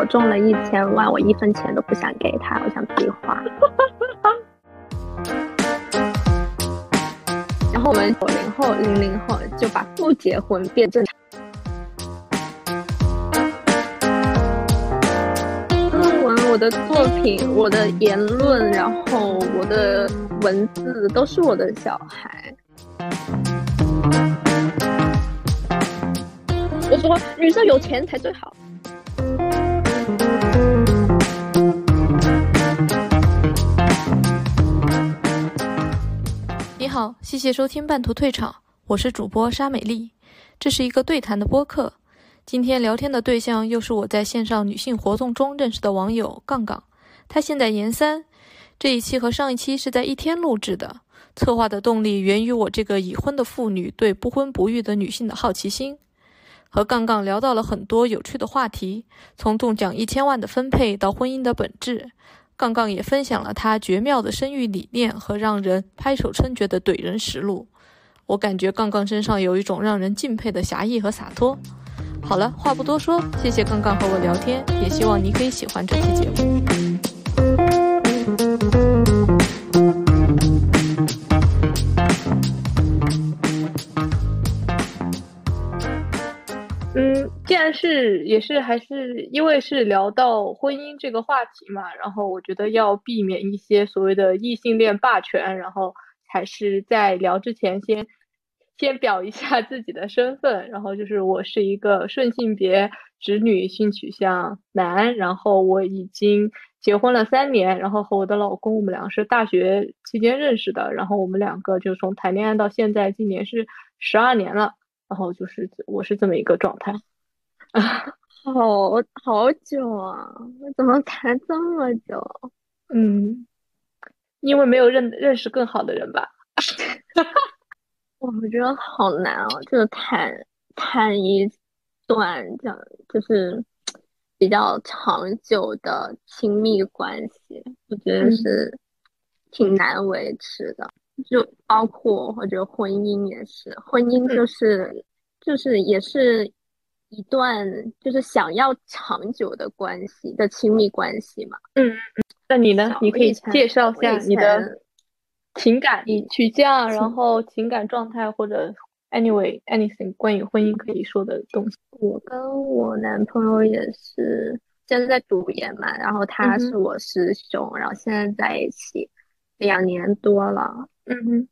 我中了一千万，我一分钱都不想给他，我想自己花。然后我们九零后、零零后就把不结婚变正常。论文、我的作品、我的言论，然后我的文字都是我的小孩。我说，女生有钱才最好。好，谢谢收听半途退场，我是主播沙美丽，这是一个对谈的播客。今天聊天的对象又是我在线上女性活动中认识的网友杠杠，她现在研三。这一期和上一期是在一天录制的，策划的动力源于我这个已婚的妇女对不婚不育的女性的好奇心。和杠杠聊到了很多有趣的话题，从中奖一千万的分配到婚姻的本质，杠杠也分享了他绝妙的生育理念和让人拍手称绝的怼人实录。我感觉杠杠身上有一种让人敬佩的侠义和洒脱。好了，话不多说，谢谢杠杠和我聊天，也希望你可以喜欢这期节目。嗯，既然是也是还是因为是聊到婚姻这个话题嘛，然后我觉得要避免一些所谓的异性恋霸权，然后还是在聊之前先先表一下自己的身份，然后就是我是一个顺性别直女性取向男，然后我已经结婚了三年，然后和我的老公我们两个是大学期间认识的，然后我们两个就从谈恋爱到现在，今年是十二年了。然后就是我是这么一个状态，好好久啊！怎么谈这么久？嗯，因为没有认认识更好的人吧。我觉得好难哦，就是谈谈一段这样，就是比较长久的亲密关系，我觉得是挺难维持的。就包括我觉得婚姻也是，婚姻就是就是也是一段就是想要长久的关系的亲密关系嘛。嗯嗯，那你呢？你可以介绍一下你的情感取向，然后情感状态或者 anyway anything 关于婚姻可以说的东西。我跟我男朋友也是现在在读研嘛，然后他是我师兄，然后现在在一起两年多了。嗯哼，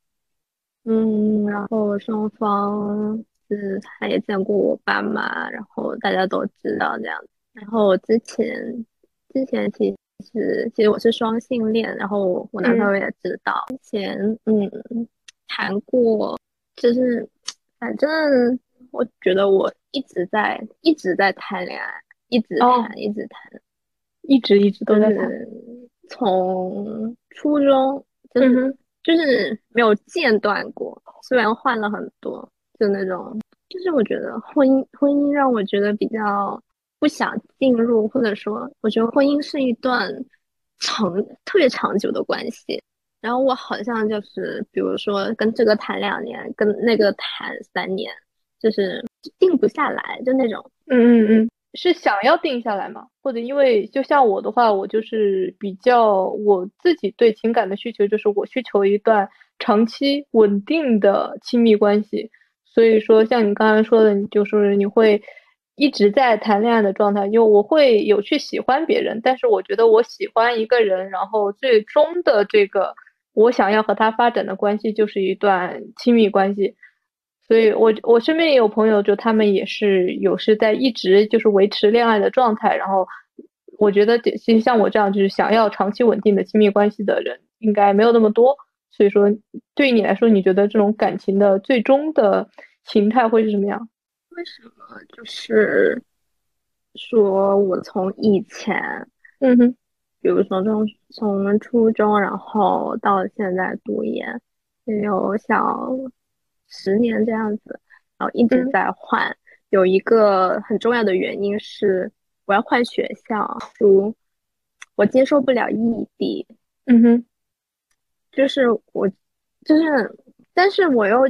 嗯，然后双方是他也见过我爸妈，然后大家都知道这样子。然后我之前之前其实其实我是双性恋，然后我男朋友也知道。之前嗯谈过，就是反正我觉得我一直在一直在谈恋爱，一直谈一直谈，一直一直都在谈，从初中就是。就是没有间断过，虽然换了很多，就那种，就是我觉得婚姻婚姻让我觉得比较不想进入，或者说我觉得婚姻是一段长特别长久的关系。然后我好像就是，比如说跟这个谈两年，跟那个谈三年，就是定不下来，就那种。嗯嗯嗯。是想要定下来吗？或者因为就像我的话，我就是比较我自己对情感的需求，就是我需求一段长期稳定的亲密关系。所以说，像你刚才说的，就是你会一直在谈恋爱的状态，因为我会有去喜欢别人，但是我觉得我喜欢一个人，然后最终的这个我想要和他发展的关系，就是一段亲密关系。所以，我我身边也有朋友，就他们也是有是在一直就是维持恋爱的状态。然后，我觉得其实像我这样就是想要长期稳定的亲密关系的人，应该没有那么多。所以说，对于你来说，你觉得这种感情的最终的形态会是什么样？为什么？就是说我从以前，嗯哼，比如说从从初中，然后到现在读研，也有小。十年这样子，然后一直在换。有一个很重要的原因是，我要换学校读，我接受不了异地。嗯哼，就是我，就是，但是我又，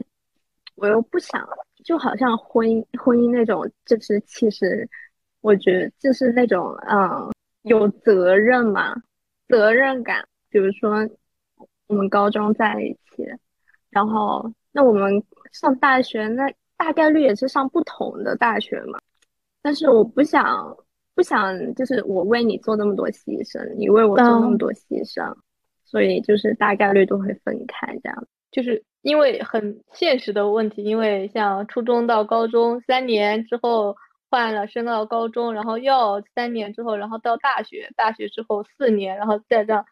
我又不想，就好像婚姻婚姻那种，就是其实我觉得就是那种嗯有责任嘛，责任感。比如说我们高中在一起，然后那我们上大学，那大概率也是上不同的大学嘛。但是我不想不想就是我为你做那么多牺牲，你为我做那么多牺牲，所以就是大概率都会分开这样。就是因为很现实的问题，因为像初中到高中三年之后换了升到高中，然后又三年之后，然后到大学，大学之后四年，然后再这样。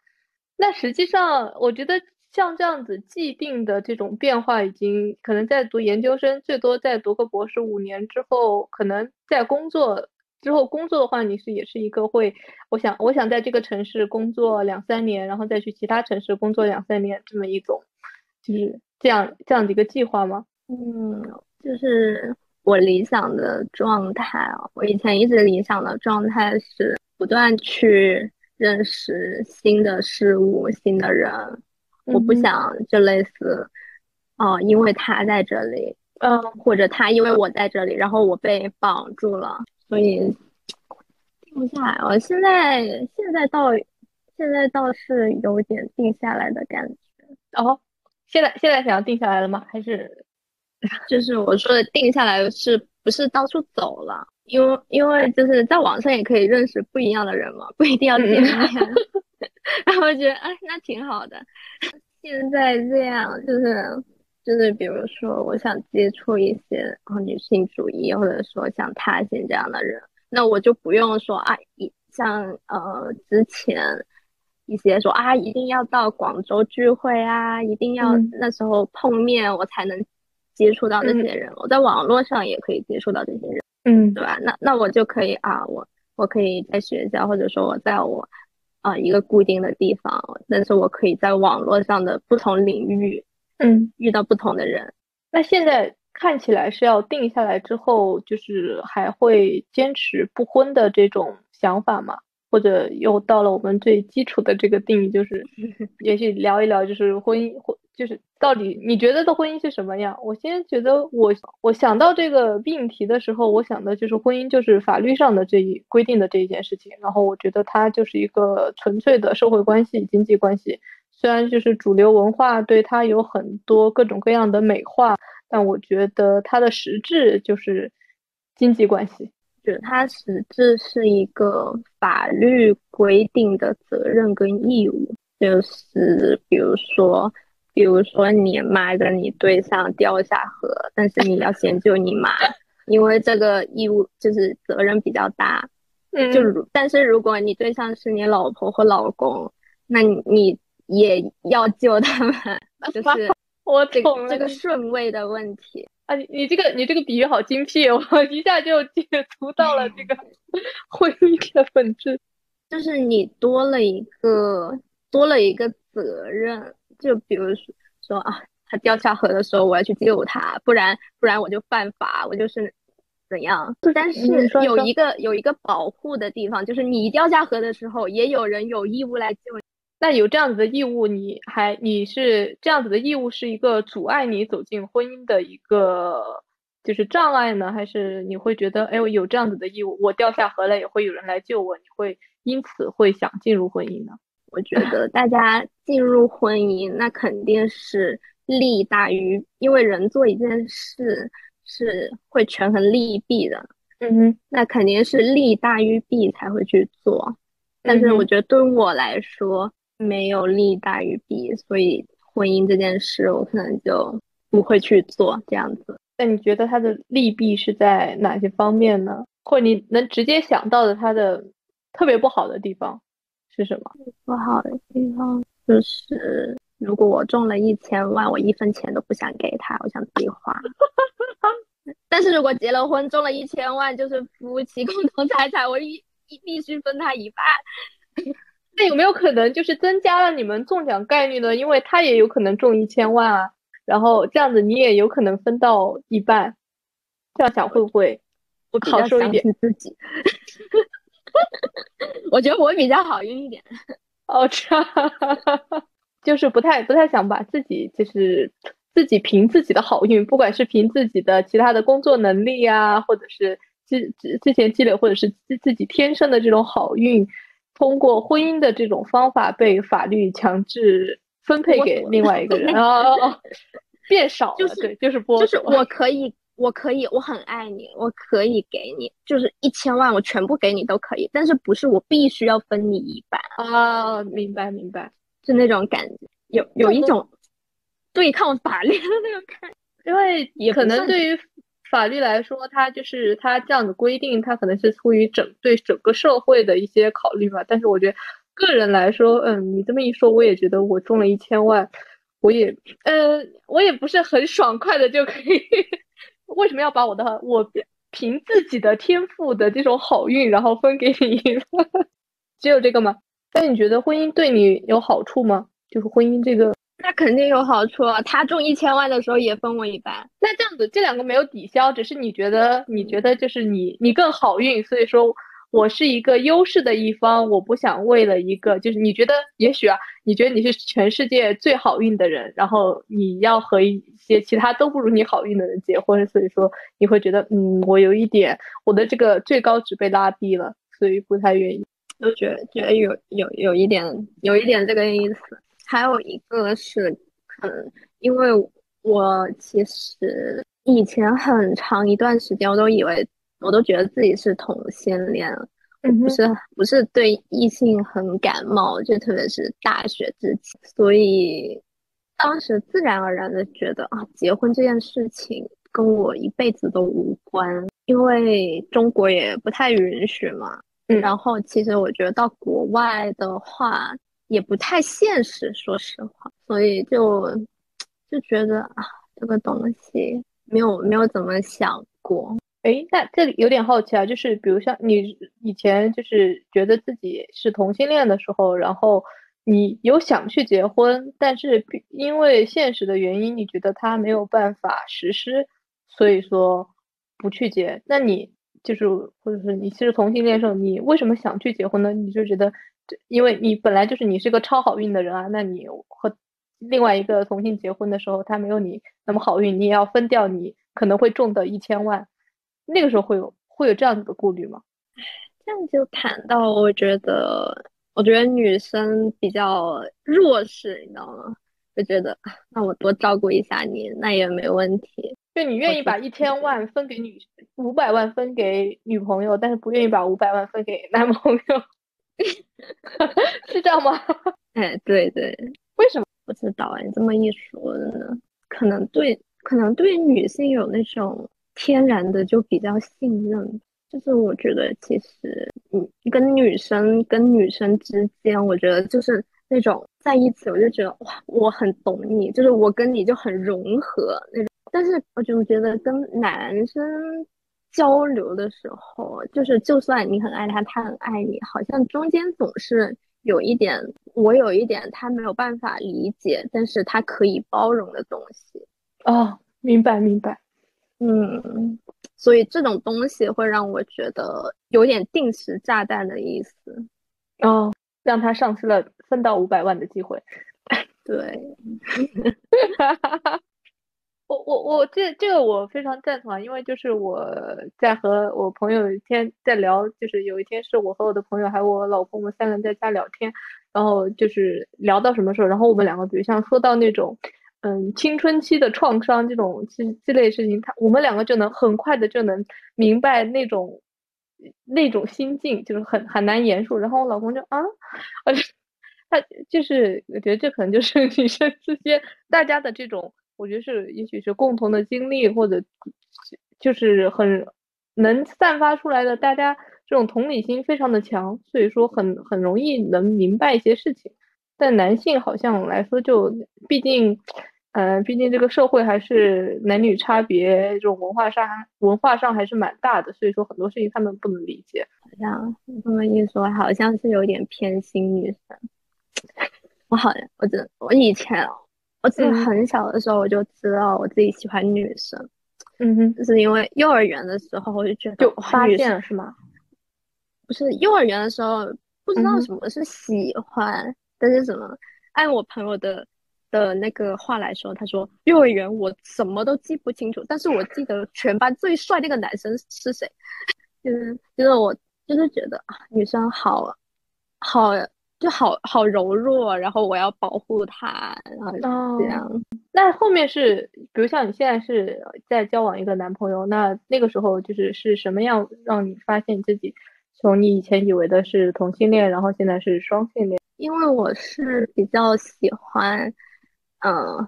那实际上，我觉得像这样子既定的这种变化，已经可能在读研究生，最多再读个博士，五年之后，可能在工作之后工作的话，你是也是一个会，我想我想在这个城市工作两三年，然后再去其他城市工作两三年，这么一种。就是这样这样的一个计划吗？嗯，就是我理想的状态啊。我以前一直理想的状态是不断去认识新的事物、新的人。我不想就类似，哦，因为他在这里，嗯，或者他因为我在这里，然后我被绑住了，所以定不下来。我现在现在倒现在倒是有点定下来的感觉。哦。现在现在想要定下来了吗？还是 就是我说的定下来，是不是到处走了？因为因为就是在网上也可以认识不一样的人嘛，不一定要见面。然后觉得哎，那挺好的。现在这样就是就是比如说，我想接触一些女性主义，或者说像他信这样的人，那我就不用说啊，像呃之前。一些说啊，一定要到广州聚会啊，一定要那时候碰面，我才能接触到那些人。我在网络上也可以接触到这些人，嗯，对吧？那那我就可以啊，我我可以在学校，或者说我在我啊一个固定的地方，但是我可以在网络上的不同领域，嗯，遇到不同的人。那现在看起来是要定下来之后，就是还会坚持不婚的这种想法吗？或者又到了我们最基础的这个定义，就是 也许聊一聊，就是婚姻，或就是到底你觉得的婚姻是什么样？我先觉得我我想到这个命题的时候，我想的就是婚姻就是法律上的这一规定的这一件事情。然后我觉得它就是一个纯粹的社会关系、经济关系。虽然就是主流文化对它有很多各种各样的美化，但我觉得它的实质就是经济关系。它实质是一个法律规定的责任跟义务，就是比如说，比如说你妈的你对象掉下河，但是你要先救你妈，因为这个义务就是责任比较大。嗯，就但是如果你对象是你老婆或老公，那你也要救他们，就是我这个这个顺位的问题。啊，你你这个你这个比喻好精辟，我一下就解读到了这个婚姻的本质，就是你多了一个多了一个责任，就比如说说啊，他掉下河的时候，我要去救他，不然不然我就犯法，我就是怎样。但是有一个有一个保护的地方，就是你掉下河的时候，也有人有义务来救你。那有这样子的义务，你还你是这样子的义务是一个阻碍你走进婚姻的一个就是障碍呢，还是你会觉得哎，我有这样子的义务，我掉下河来也会有人来救我，你会因此会想进入婚姻呢？我觉得大家进入婚姻，那肯定是利大于，因为人做一件事是会权衡利弊的，嗯哼，那肯定是利大于弊才会去做。但是我觉得对我来说。没有利大于弊，所以婚姻这件事我可能就不会去做这样子。那你觉得它的利弊是在哪些方面呢？或你能直接想到的它的特别不好的地方是什么？不好的地方就是，如果我中了一千万，我一分钱都不想给他，我想自己花。但是如果结了婚，中了一千万，就是夫妻共同财产，我一一必须分他一半。那有没有可能就是增加了你们中奖概率呢？因为他也有可能中一千万啊，然后这样子你也有可能分到一半，这样想会不会我好受一点？自己，我觉得我比较好运一点。哦，这样，就是不太不太想把自己就是自己凭自己的好运，不管是凭自己的其他的工作能力啊，或者是之之之前积累或者是自自己天生的这种好运，通过婚姻的这种方法被法律强制分配给另外一个人啊 变少了，对，就是剥夺，就是我 可以。我可以，我很爱你，我可以给你，就是一千万，我全部给你都可以，但是不是我必须要分你一半啊？明白明白，就那种感觉，有有一种对抗法律的那种感，因为也可能对于法律来说，它就是它这样的规定，它可能是出于整对整个社会的一些考虑吧。但是我觉得个人来说，嗯，你这么一说，我也觉得我中了一千万，我也，嗯，我也不是很爽快的就可以。为什么要把我的我凭自己的天赋的这种好运，然后分给你？只有这个吗？那你觉得婚姻对你有好处吗？就是婚姻这个，那肯定有好处啊！他中一千万的时候也分我一半。那这样子，这两个没有抵消，只是你觉得你觉得就是你你更好运，所以说。我是一个优势的一方，我不想为了一个，就是你觉得，也许啊，你觉得你是全世界最好运的人，然后你要和一些其他都不如你好运的人结婚，所以说你会觉得，嗯，我有一点我的这个最高值被拉低了，所以不太愿意，都觉得觉得有有有一点有一点这个意思。还有一个是，可能因为我其实以前很长一段时间我都以为。我都觉得自己是同性恋，不是不是对异性很感冒，就特别是大学之前，所以当时自然而然的觉得啊，结婚这件事情跟我一辈子都无关，因为中国也不太允许嘛。然后其实我觉得到国外的话也不太现实，说实话，所以就就觉得啊，这个东西没有没有怎么想过。哎，那这里有点好奇啊，就是比如像你以前就是觉得自己是同性恋的时候，然后你有想去结婚，但是因为现实的原因，你觉得他没有办法实施，所以说不去结。那你就是或者是你其实同性恋的时候，你为什么想去结婚呢？你就觉得，因为你本来就是你是个超好运的人啊，那你和另外一个同性结婚的时候，他没有你那么好运，你也要分掉你可能会中的一千万。那个时候会有会有这样子的顾虑吗？这样就谈到，我觉得，我觉得女生比较弱势，你知道吗？就觉得那我多照顾一下你，那也没问题。就你愿意把一千万分给女，五百万分给女朋友，但是不愿意把五百万分给男朋友，是这样吗？哎，对对，为什么不知道？你这么一说呢，可能对，可能对女性有那种。天然的就比较信任，就是我觉得其实，嗯，跟女生跟女生之间，我觉得就是那种在一起，我就觉得哇，我很懂你，就是我跟你就很融合那种。但是我就觉得跟男生交流的时候，就是就算你很爱他，他很爱你，好像中间总是有一点，我有一点他没有办法理解，但是他可以包容的东西。哦，明白明白。嗯，所以这种东西会让我觉得有点定时炸弹的意思，哦，让他丧失了分到五百万的机会。对，我我我这这个我非常赞同啊，因为就是我在和我朋友一天在聊，就是有一天是我和我的朋友还有我老公，我们三个人在家聊天，然后就是聊到什么时候，然后我们两个比如像说到那种。嗯，青春期的创伤这种这这类事情，他我们两个就能很快的就能明白那种那种心境，就是很很难言述。然后我老公就啊，呃，他就是我觉得这可能就是 女生之间大家的这种，我觉得是也许是共同的经历，或者就是很能散发出来的，大家这种同理心非常的强，所以说很很容易能明白一些事情。但男性好像来说，就毕竟，嗯，毕竟这个社会还是男女差别，这种文化上文化上还是蛮大的，所以说很多事情他们不能理解。好像这么一说，好像是有点偏心女生。我好像，我真我以前，我记得很小的时候我就知道我自己喜欢女生。嗯哼，就是因为幼儿园的时候我就觉得就发现了是吗？不是幼儿园的时候不知道什么是喜欢。但是什么？按我朋友的的那个话来说，他说幼儿园我什么都记不清楚，但是我记得全班最帅那个男生是谁，就是就是我就是觉得啊，女生好好就好好柔弱，然后我要保护他，然后这样。那后面是，比如像你现在是在交往一个男朋友，那那个时候就是是什么样让你发现自己从你以前以为的是同性恋，然后现在是双性恋？因为我是比较喜欢。嗯，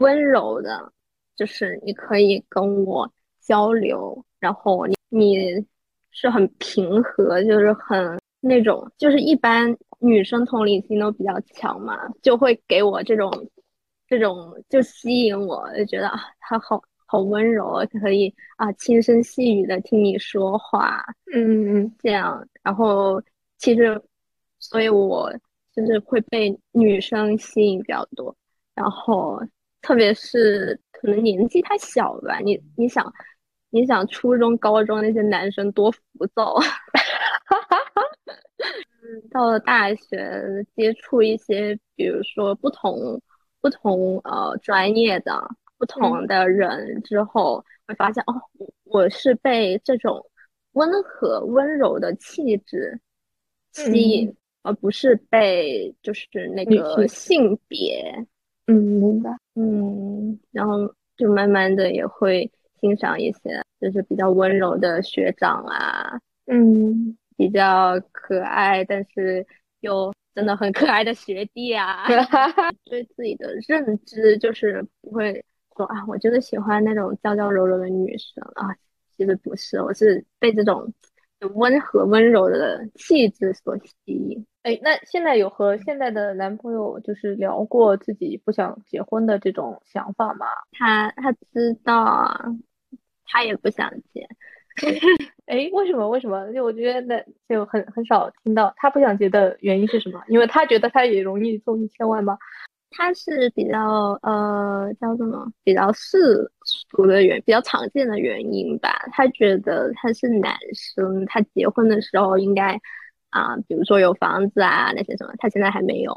温柔的，就是你可以跟我交流，然后你你是很平和，就是很那种，就是一般女生同理心都比较强嘛，就会给我这种这种就吸引我，就觉得啊，他好好温柔，可以啊轻声细语的听你说话，嗯嗯，这样，然后其实，所以我就是会被女生吸引比较多。然后，特别是可能年纪太小吧，你你想，你想初中、高中那些男生多浮躁，嗯，到了大学接触一些，比如说不同不同呃专业的不同的人之后，会发现哦，我是被这种温和温柔的气质吸引，而不是被就是那个性别。嗯，明白。嗯，然后就慢慢的也会欣赏一些，就是比较温柔的学长啊，嗯，比较可爱，但是又真的很可爱的学弟啊。对自己的认知就是不会说啊，我就是喜欢那种娇娇柔柔的女生啊，其实不是，我是被这种温和温柔的气质所吸引。哎，那现在有和现在的男朋友就是聊过自己不想结婚的这种想法吗？他他知道啊，他也不想结。哎，为什么？为什么？就我觉得那就很很少听到他不想结的原因是什么？因为他觉得他也容易中一千万吗？他是比较呃叫什么？比较世俗的原，比较常见的原因吧。他觉得他是男生，他结婚的时候应该。啊，比如说有房子啊，那些什么，他现在还没有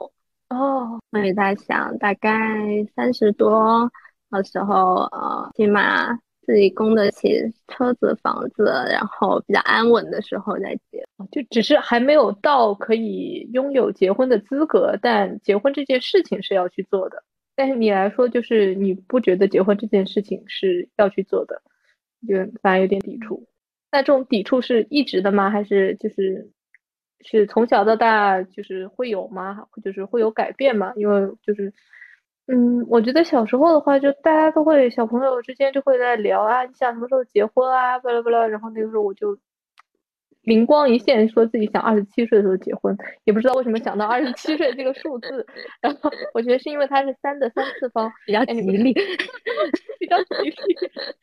哦。我也在想，大概三十多的时候，呃，起码自己供得起车子、房子，然后比较安稳的时候再结。就只是还没有到可以拥有结婚的资格，但结婚这件事情是要去做的。但是你来说，就是你不觉得结婚这件事情是要去做的，就反而有点抵触。那这种抵触是一直的吗？还是就是？是从小到大就是会有吗？就是会有改变吗？因为就是，嗯，我觉得小时候的话，就大家都会小朋友之间就会在聊啊，你想什么时候结婚啊，巴拉巴拉。然后那个时候我就灵光一现，说自己想二十七岁的时候结婚，也不知道为什么想到二十七岁这个数字。然后我觉得是因为它是三的三次方，比较吉利，比较吉利。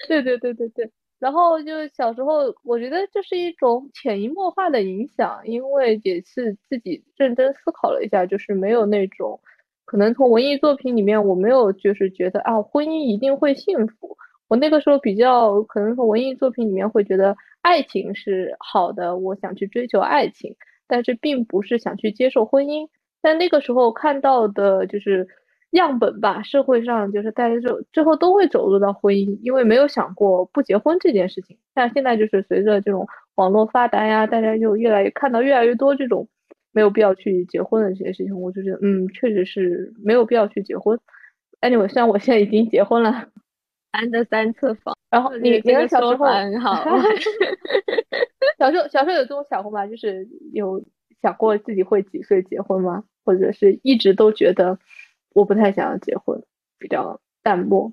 对对对对对。然后就小时候，我觉得这是一种潜移默化的影响，因为也是自己认真思考了一下，就是没有那种，可能从文艺作品里面，我没有就是觉得啊，婚姻一定会幸福。我那个时候比较可能从文艺作品里面会觉得爱情是好的，我想去追求爱情，但是并不是想去接受婚姻。但那个时候看到的就是。样本吧，社会上就是大家就最后都会走入到婚姻，因为没有想过不结婚这件事情。但现在就是随着这种网络发达呀，大家就越来越看到越来越多这种没有必要去结婚的这些事情，我就觉得嗯，确实是没有必要去结婚。Anyway，虽然我现在已经结婚了，安的三次房，然后你你的 小时候很好，小时候小时候有这种想过吗？就是有想过自己会几岁结婚吗？或者是一直都觉得？我不太想要结婚，比较淡漠。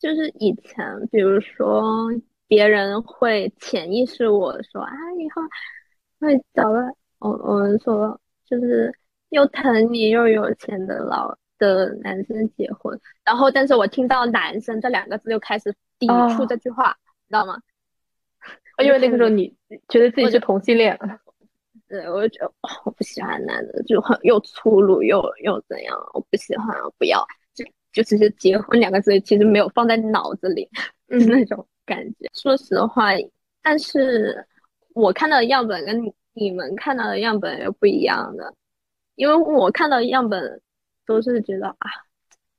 就是以前，比如说别人会潜意识我说啊，以后会找个我我们说就是又疼你又有钱的老的男生结婚，然后但是我听到男生这两个字就开始抵触这句话，你知道吗？因为那个时候你觉得自己是同性恋。对，我就觉得我不喜欢男的，就很又粗鲁又又怎样，我不喜欢，我不要，就就只是结婚两个字，其实没有放在脑子里，嗯，那种感觉。说实话，但是我看到的样本跟你们看到的样本又不一样的，因为我看到的样本都是觉得啊，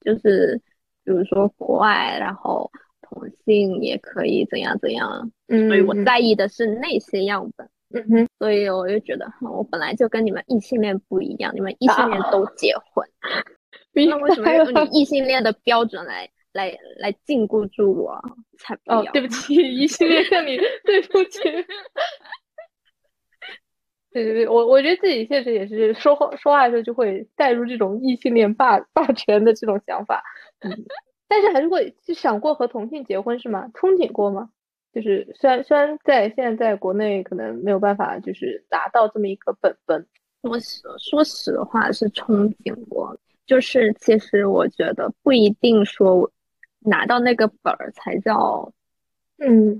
就是比如说国外，然后同性也可以怎样怎样，所以我在意的是那些样本。嗯哼，所以我就觉得，我本来就跟你们异性恋不一样，你们异性恋都结婚，那为什么要用你异性恋的标准来来来禁锢住我？才不要！对不起，异性恋向你对不起。对对对，我我觉得自己现实也是说话说话的时候就会带入这种异性恋霸霸权的这种想法，嗯，但是还是会就想过和同性结婚是吗？憧憬过吗？就是虽然虽然在现在在国内可能没有办法就是达到这么一个本本，说实说实话是憧憬过，就是其实我觉得不一定说拿到那个本儿才叫，嗯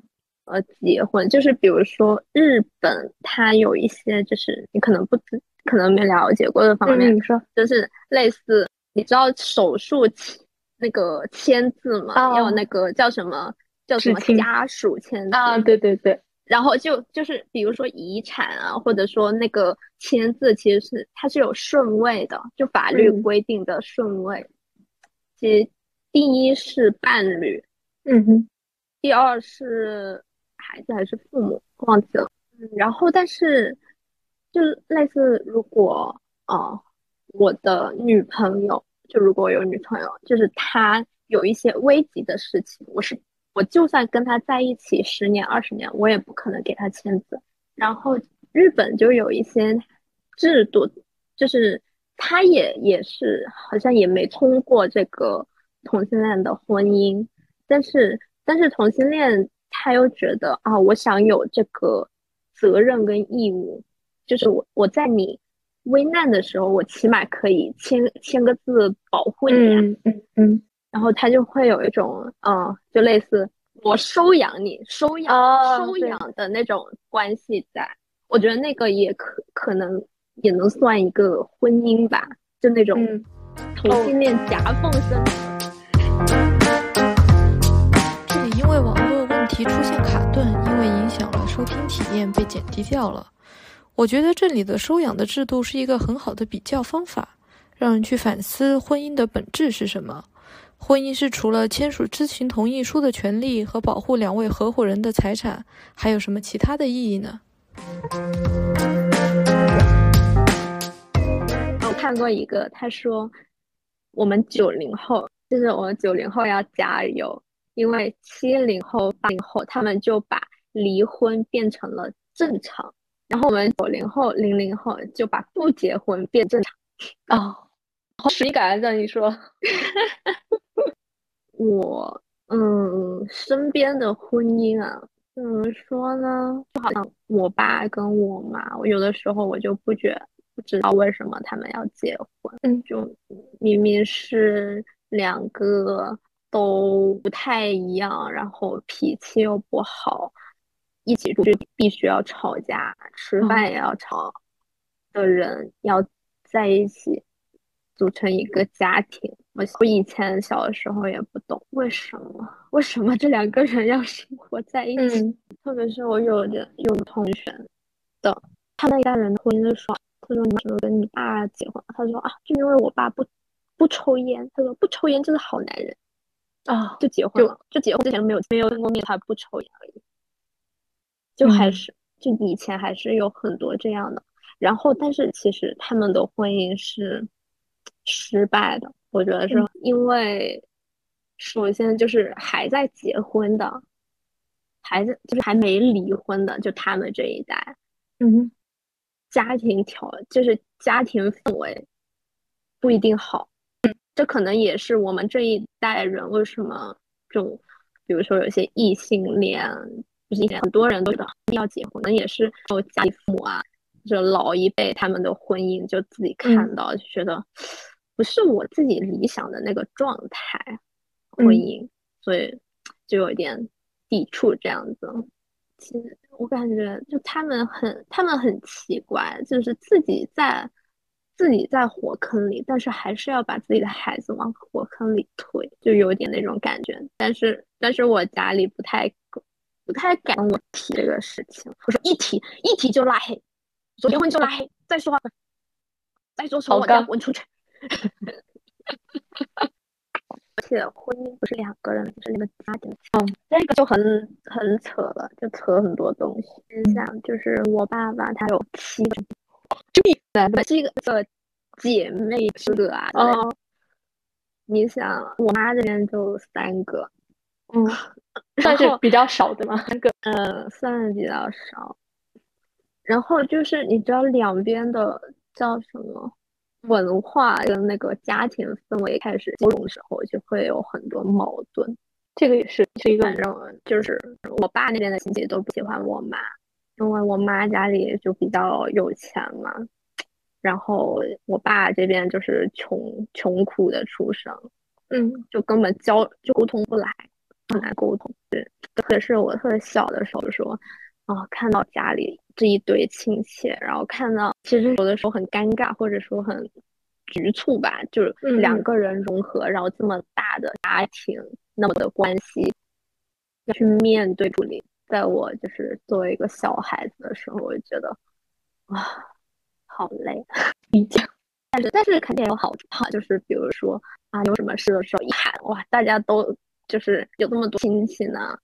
呃结婚，就是比如说日本它有一些就是你可能不知可能没了解过的方面，你说就是类似你知道手术签那个签字吗？要那个叫什么？叫什么家属签字啊？对对对，然后就就是比如说遗产啊，或者说那个签字，其实是它是有顺位的，就法律规定的顺位。其实第一是伴侣，嗯哼，第二是孩子还是父母，忘记了。然后但是就类似，如果啊，我的女朋友，就如果有女朋友，就是她有一些危急的事情，我是。我就算跟她在一起十年二十年，我也不可能给她签字。然后日本就有一些制度，就是他也也是好像也没通过这个同性恋的婚姻，但是但是同性恋他又觉得啊，我想有这个责任跟义务，就是我我在你危难的时候，我起码可以签签个字保护你。嗯嗯嗯。然后他就会有一种，嗯，就类似我收养你、收养、收养的那种关系在。我觉得那个也可可能也能算一个婚姻吧，就那种同性恋夹缝生。这题出现卡顿，因为影响了收听体验被剪辑掉了。我觉得这里的收养的制度是一个很好的比较方法，让人去反思婚姻的本质是什么。婚姻是除了签署知情同意书的权利和保护两位合伙人的财产，还有什么其他的意义呢？我看过一个，他说我们九零后，就是我们九零后要加油，因为七零后、八零后他们就把离婚变成了正常，然后我们九零后、零零后就把不结婚变正常。哦，好实感，让你说。我嗯，身边的婚姻啊，怎么说呢？就好像我爸跟我妈，我有的时候我就不觉不知道为什么他们要结婚。嗯，就明明是两个都不太一样，然后脾气又不好，一起住就必须要吵架，吃饭也要吵的人，要在一起。组成一个家庭，我我以前小的时候也不懂为什么，为什么这两个人要生活在一起？特别是我有的有同学的，他那一代人的婚姻是说，他说你为什么跟你爸结婚？他说啊，就因为我爸不不抽烟，他说不抽烟就是好男人啊，就结婚了，就结婚之前没有没有见过面，他不抽烟而已，就还是就以前还是有很多这样的，然后但是其实他们的婚姻是。失败的，我觉得是因为，首先就是还在结婚的，孩子就是还没离婚的，就他们这一代，嗯，家庭条就是家庭氛围不一定好，这可能也是我们这一代人为什么这种，比如说有些异性恋，就是很多人都觉得要结婚，可能也是有家里父母啊，就老一辈他们的婚姻就自己看到就觉得。不是我自己理想的那个状态，婚姻，所以就有点抵触这样子。其实我感觉，就他们很，他们很奇怪，就是自己在自己在火坑里，但是还是要把自己的孩子往火坑里推，就有点那种感觉。但是，但是我家里不太不太敢我提这个事情，我说一提一提就拉黑，说结婚就拉黑，再说话再说什么我要滚出去。而且婚姻不是两个人，是那个家庭。嗯，那个就很很扯了，就扯很多东西。你想，就是我爸爸他有七个兄弟，七个姐妹哥啊。哦。你想，我妈这边就三个，嗯，算是比较少的嘛，三个，嗯，算是比较少。然后就是你知道两边的叫什么文化跟那个家庭氛围开始交融的时候，就会有很多矛盾。这个也是是一个，反正就是我爸那边的亲戚都不喜欢我妈，因为我妈家里就比较有钱嘛。然后我爸这边就是穷穷苦的出生，嗯，就根本交就沟通不来，很难沟通。对，特别是我特别小的时候说，啊，看到家里这一堆亲戚，然后看到其实有的时候很尴尬，或者说很局促吧，就是两个人融合，然后这么大的家庭，那么的关系要去面对处理，在我就是作为一个小孩子的时候，我就觉得，哇。好累，理解。但是但是肯定有好处哈，就是比如说啊，有什么事的时候一喊哇，大家都就是有这么多亲戚呢，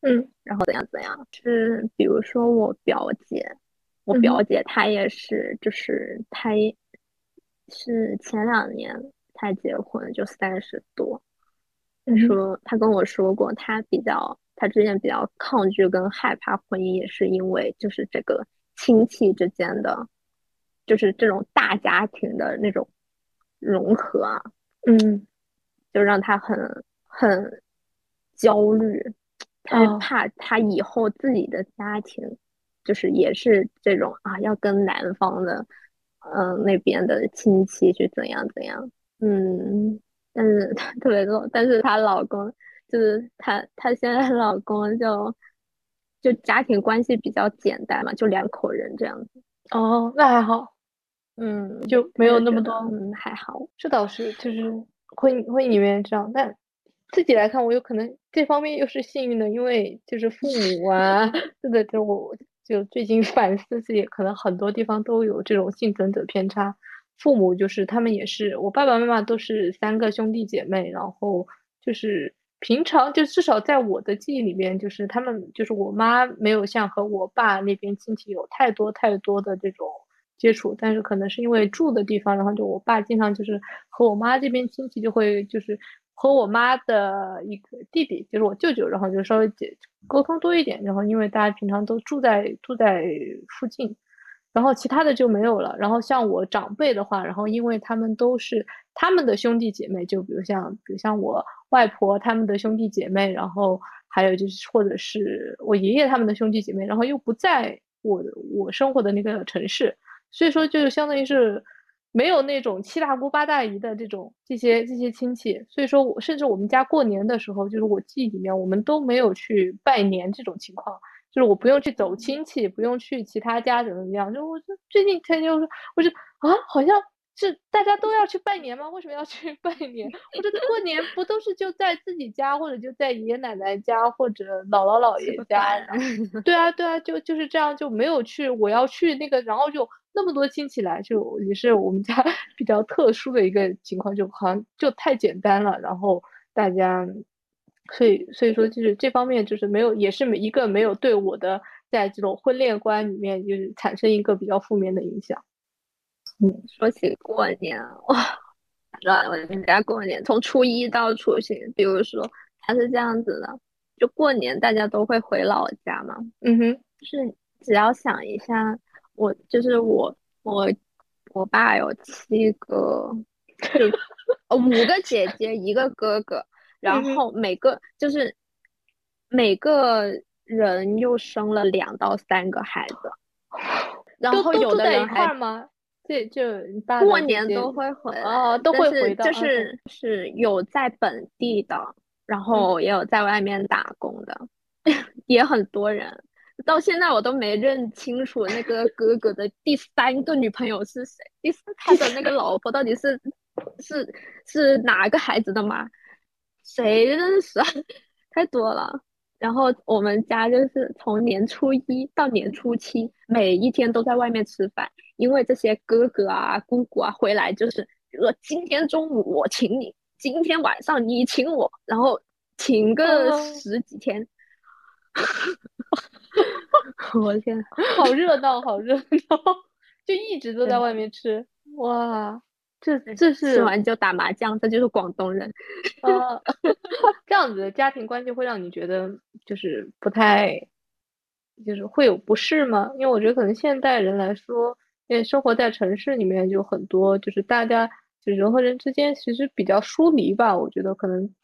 嗯，然后怎样怎样，就是比如说我表姐，我表姐她也是，就是她是前两年才结婚，就三十多。她说她跟我说过，她比较她之前比较抗拒跟害怕婚姻，也是因为就是这个亲戚之间的。就是这种大家庭的那种融合啊，嗯，就让他很很焦虑，他怕他以后自己的家庭就是也是这种啊，要跟男方的嗯那边的亲戚去怎样怎样，嗯，但是 特别多，但是她老公就是她她现在老公就就家庭关系比较简单嘛，就两口人这样子，哦，那还好。嗯，就没有那么多，嗯，还好，这倒是，就是婚姻婚姻里面这样，但自己来看，我有可能这方面又是幸运的，因为就是父母啊，真的就我就最近反思自己，可能很多地方都有这种幸存者偏差。父母就是他们也是，我爸爸妈妈都是三个兄弟姐妹，然后就是平常就至少在我的记忆里面，就是他们就是我妈没有像和我爸那边亲戚有太多太多的这种。接触，但是可能是因为住的地方，然后就我爸经常就是和我妈这边亲戚就会就是和我妈的一个弟弟，就是我舅舅，然后就稍微解沟通多一点，然后因为大家平常都住在住在附近，然后其他的就没有了。然后像我长辈的话，然后因为他们都是他们的兄弟姐妹，就比如像比如像我外婆他们的兄弟姐妹，然后还有就是或者是我爷爷他们的兄弟姐妹，然后又不在我我生活的那个城市。所以说，就相当于是没有那种七大姑八大姨的这种这些这些亲戚。所以说，我甚至我们家过年的时候，就是我记忆里面，我们都没有去拜年这种情况。就是我不用去走亲戚，不用去其他家怎么怎么样。就我就最近天就是，我就啊，好像。是大家都要去拜年吗？为什么要去 拜年？我觉得过年不都是就在自己家，或者就在爷爷奶奶家，或者姥姥姥爷家？对啊，对啊，就就是这样，就没有去。我要去那个，然后就那么多亲戚来，就也是我们家 比较特殊的一个情况，就好像就太简单了。然后大家，所以所以说就是这方面就是没有，也是每一个没有对我的在这种婚恋观里面就是产生一个比较负面的影响。嗯，说起过年哇，知道我们家过年从初一到初七，比如说他是这样子的，就过年大家都会回老家嘛。嗯哼，就是只要想一下，我就是我我我爸有七个，就呃 五个姐姐一个哥哥，然后每个就是每个人又生了两到三个孩子，然后有的人还吗？对，就过年都会回哦，都会回到，就是是有在本地的，然后也有在外面打工的，也很多人。到现在我都没认清楚那个哥哥的第三个女朋友是谁，第四他的那个老婆到底是是是哪个孩子的妈？谁认识啊？太多了。然后我们家就是从年初一到年初七，每一天都在外面吃饭，因为这些哥哥啊、姑姑啊回来就是比如说今天中午我请你，今天晚上你请我，然后请个十几天。我的天，好热闹，好热闹，就一直都在外面吃，哇，这这是吃完就打麻将，这就是广东人。呃，这样子的家庭关系会让你觉得就是不太，就是会有不适吗？因为我觉得可能现代人来说，因为生活在城市里面，就很多就是大家就人和人之间其实比较疏离吧。我觉得可能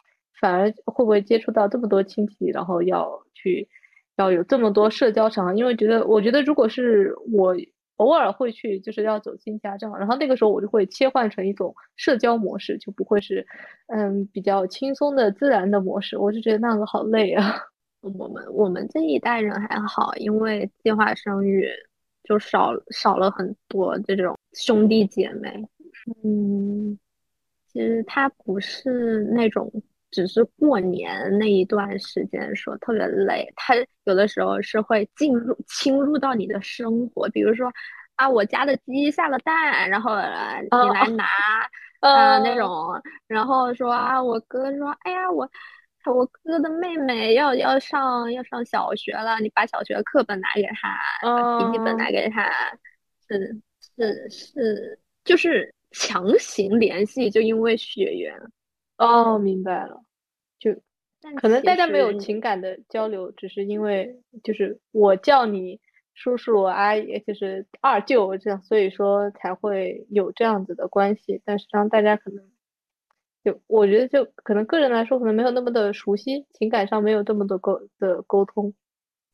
反而会不会接触到这么多亲戚，然后要去。要有这么多社交场合，因为觉得，我觉得如果是我偶尔会去，就是要走进家长，然后那个时候我就会切换成一种社交模式，就不会是，嗯，比较轻松的自然的模式。我就觉得那样子好累啊。我们我们这一代人还好，因为计划生育就少少了很多这种兄弟姐妹。嗯，其实他不是那种。只是过年那一段时间说特别累，他有的时候是会进入侵入到你的生活，比如说啊，我家的鸡下了蛋，然后你来拿 啊那种，然后说啊，我哥说，哎呀，我我哥的妹妹要要上要上小学了，你把小学课本拿给他，笔记本拿给他，是是是，就是强行联系，就因为血缘。哦，明白了，就可能大家没有情感的交流，只是因为就是我叫你叔叔阿姨，就是二舅这样，所以说才会有这样子的关系。但实际上大家可能就我觉得就可能个人来说可能没有那么的熟悉，情感上没有这么多沟的沟通。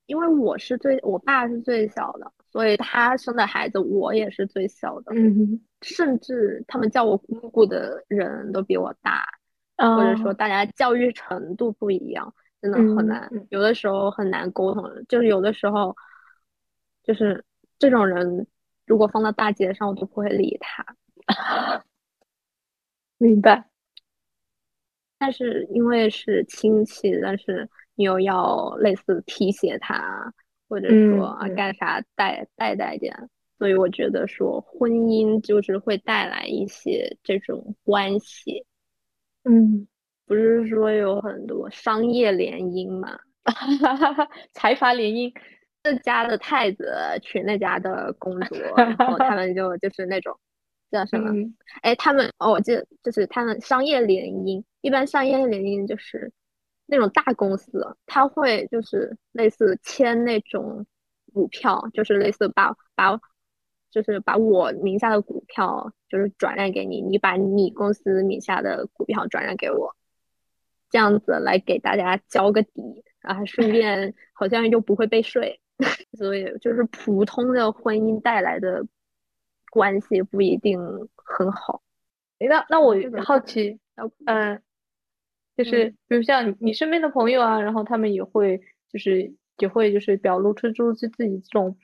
因为我是最我爸是最小的，所以他生的孩子我也是最小的，嗯，甚至他们叫我姑姑的人都比我大。或者说大家教育程度不一样，真的很难，有的时候很难沟通。就是有的时候，就是这种人，如果放到大街上，我都不会理他。明白。但是因为是亲戚，但是你又要类似提携他，或者说啊干啥带带带点，所以我觉得说婚姻就是会带来一些这种关系。嗯，不是说有很多商业联姻嘛，财阀联姻，这家的太子娶那家的公主，然后他 们就就是那种叫什么？哎，他们哦，我记得就是他们商业联姻，一般商业联姻就是那种大公司，他会就是类似签那种股票，就是类似把把。就是把我名下的股票就是转让给你，你把你公司名下的股票转让给我，这样子来给大家交个底，啊顺便 好像又不会被税，所以就是普通的婚姻带来的关系不一定很好。那那我好奇，嗯，就是比如像你身边的朋友啊，然后他们也会就是也会就是表露出出自自己这种。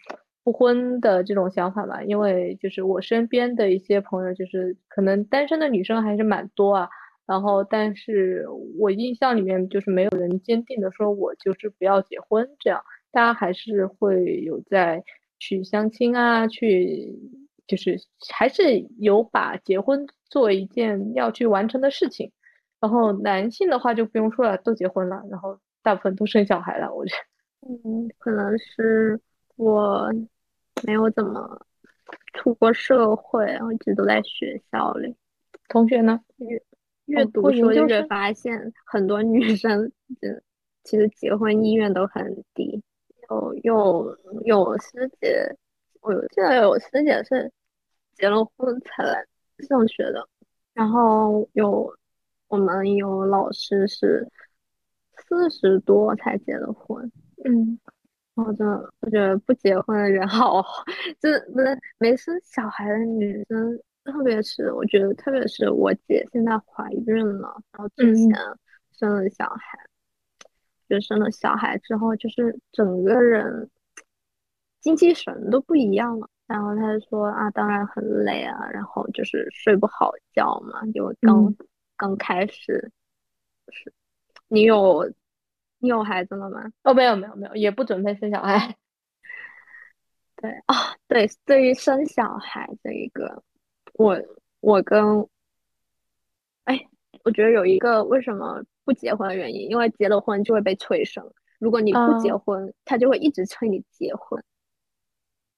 不婚的这种想法吧，因为就是我身边的一些朋友，就是可能单身的女生还是蛮多啊。然后，但是我印象里面就是没有人坚定的说，我就是不要结婚这样。大家还是会有在去相亲啊，去就是还是有把结婚作为一件要去完成的事情。然后男性的话就不用说了，都结婚了，然后大部分都生小孩了。我觉得，嗯，可能是我。没有怎么出过社会，然后一直都在学校里。同学呢？阅阅读书就会发现，很多女生嗯，其实结婚意愿都很低。有有有师姐，我记得有师姐是结了婚才来上学的。然后有我们有老师是四十多才结的婚。嗯。好的，我觉得不结婚的人好，就是不是没生小孩的女生，特别是我觉得，特别是我姐现在怀孕了，然后之前生了小孩，就生了小孩之后，就是整个人精气神都不一样了。然后她说啊，当然很累啊，然后就是睡不好觉嘛，就刚刚开始，是，你有。你有孩子了吗？哦，没有，没有，没有，也不准备生小孩。对啊，对，对于生小孩这一个，我我跟，哎，我觉得有一个为什么不结婚的原因，因为结了婚就会被催生。如果你不结婚，他就会一直催你结婚。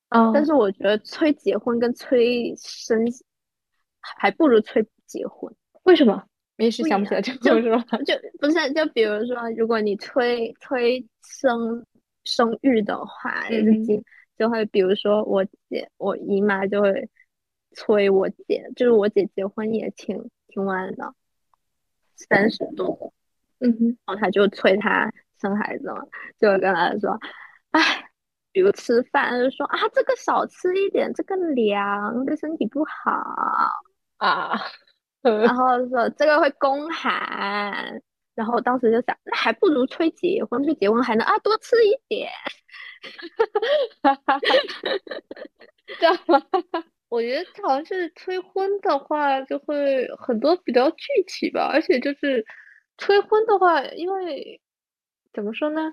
啊，但是我觉得催结婚跟催生还不如催结婚。为什么？一时想不起来，就是吧？就不是，就比如说，如果你催催生生育的话，就就会，比如说我姐，我姨妈就会催我姐，就是我姐结婚也挺挺晚的，三十多，嗯哼，然后她就催她生孩子嘛，就跟她说，哎。比如吃饭，就说啊，这个少吃一点，这个凉，对身体不好啊。然后说这个会宫寒，然后我当时就想，那还不如催结婚，催结婚还能啊多吃一点。哈哈哈哈这样吗？我觉得好像是催婚的话，就会很多比较具体吧，而且就是催婚的话，因为怎么说呢？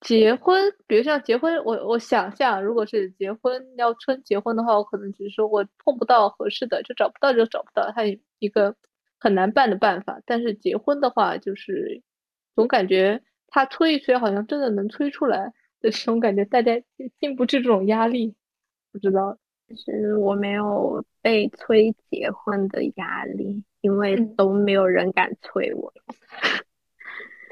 结婚，比如像结婚，我我想象，如果是结婚要催结婚的话，我可能只是说我碰不到合适的，就找不到就找不到，它一个很难办的办法。但是结婚的话，就是总感觉他催一催，好像真的能催出来的这种感觉，大家经不住这种压力。不知道，其实我没有被催结婚的压力，因为都没有人敢催我，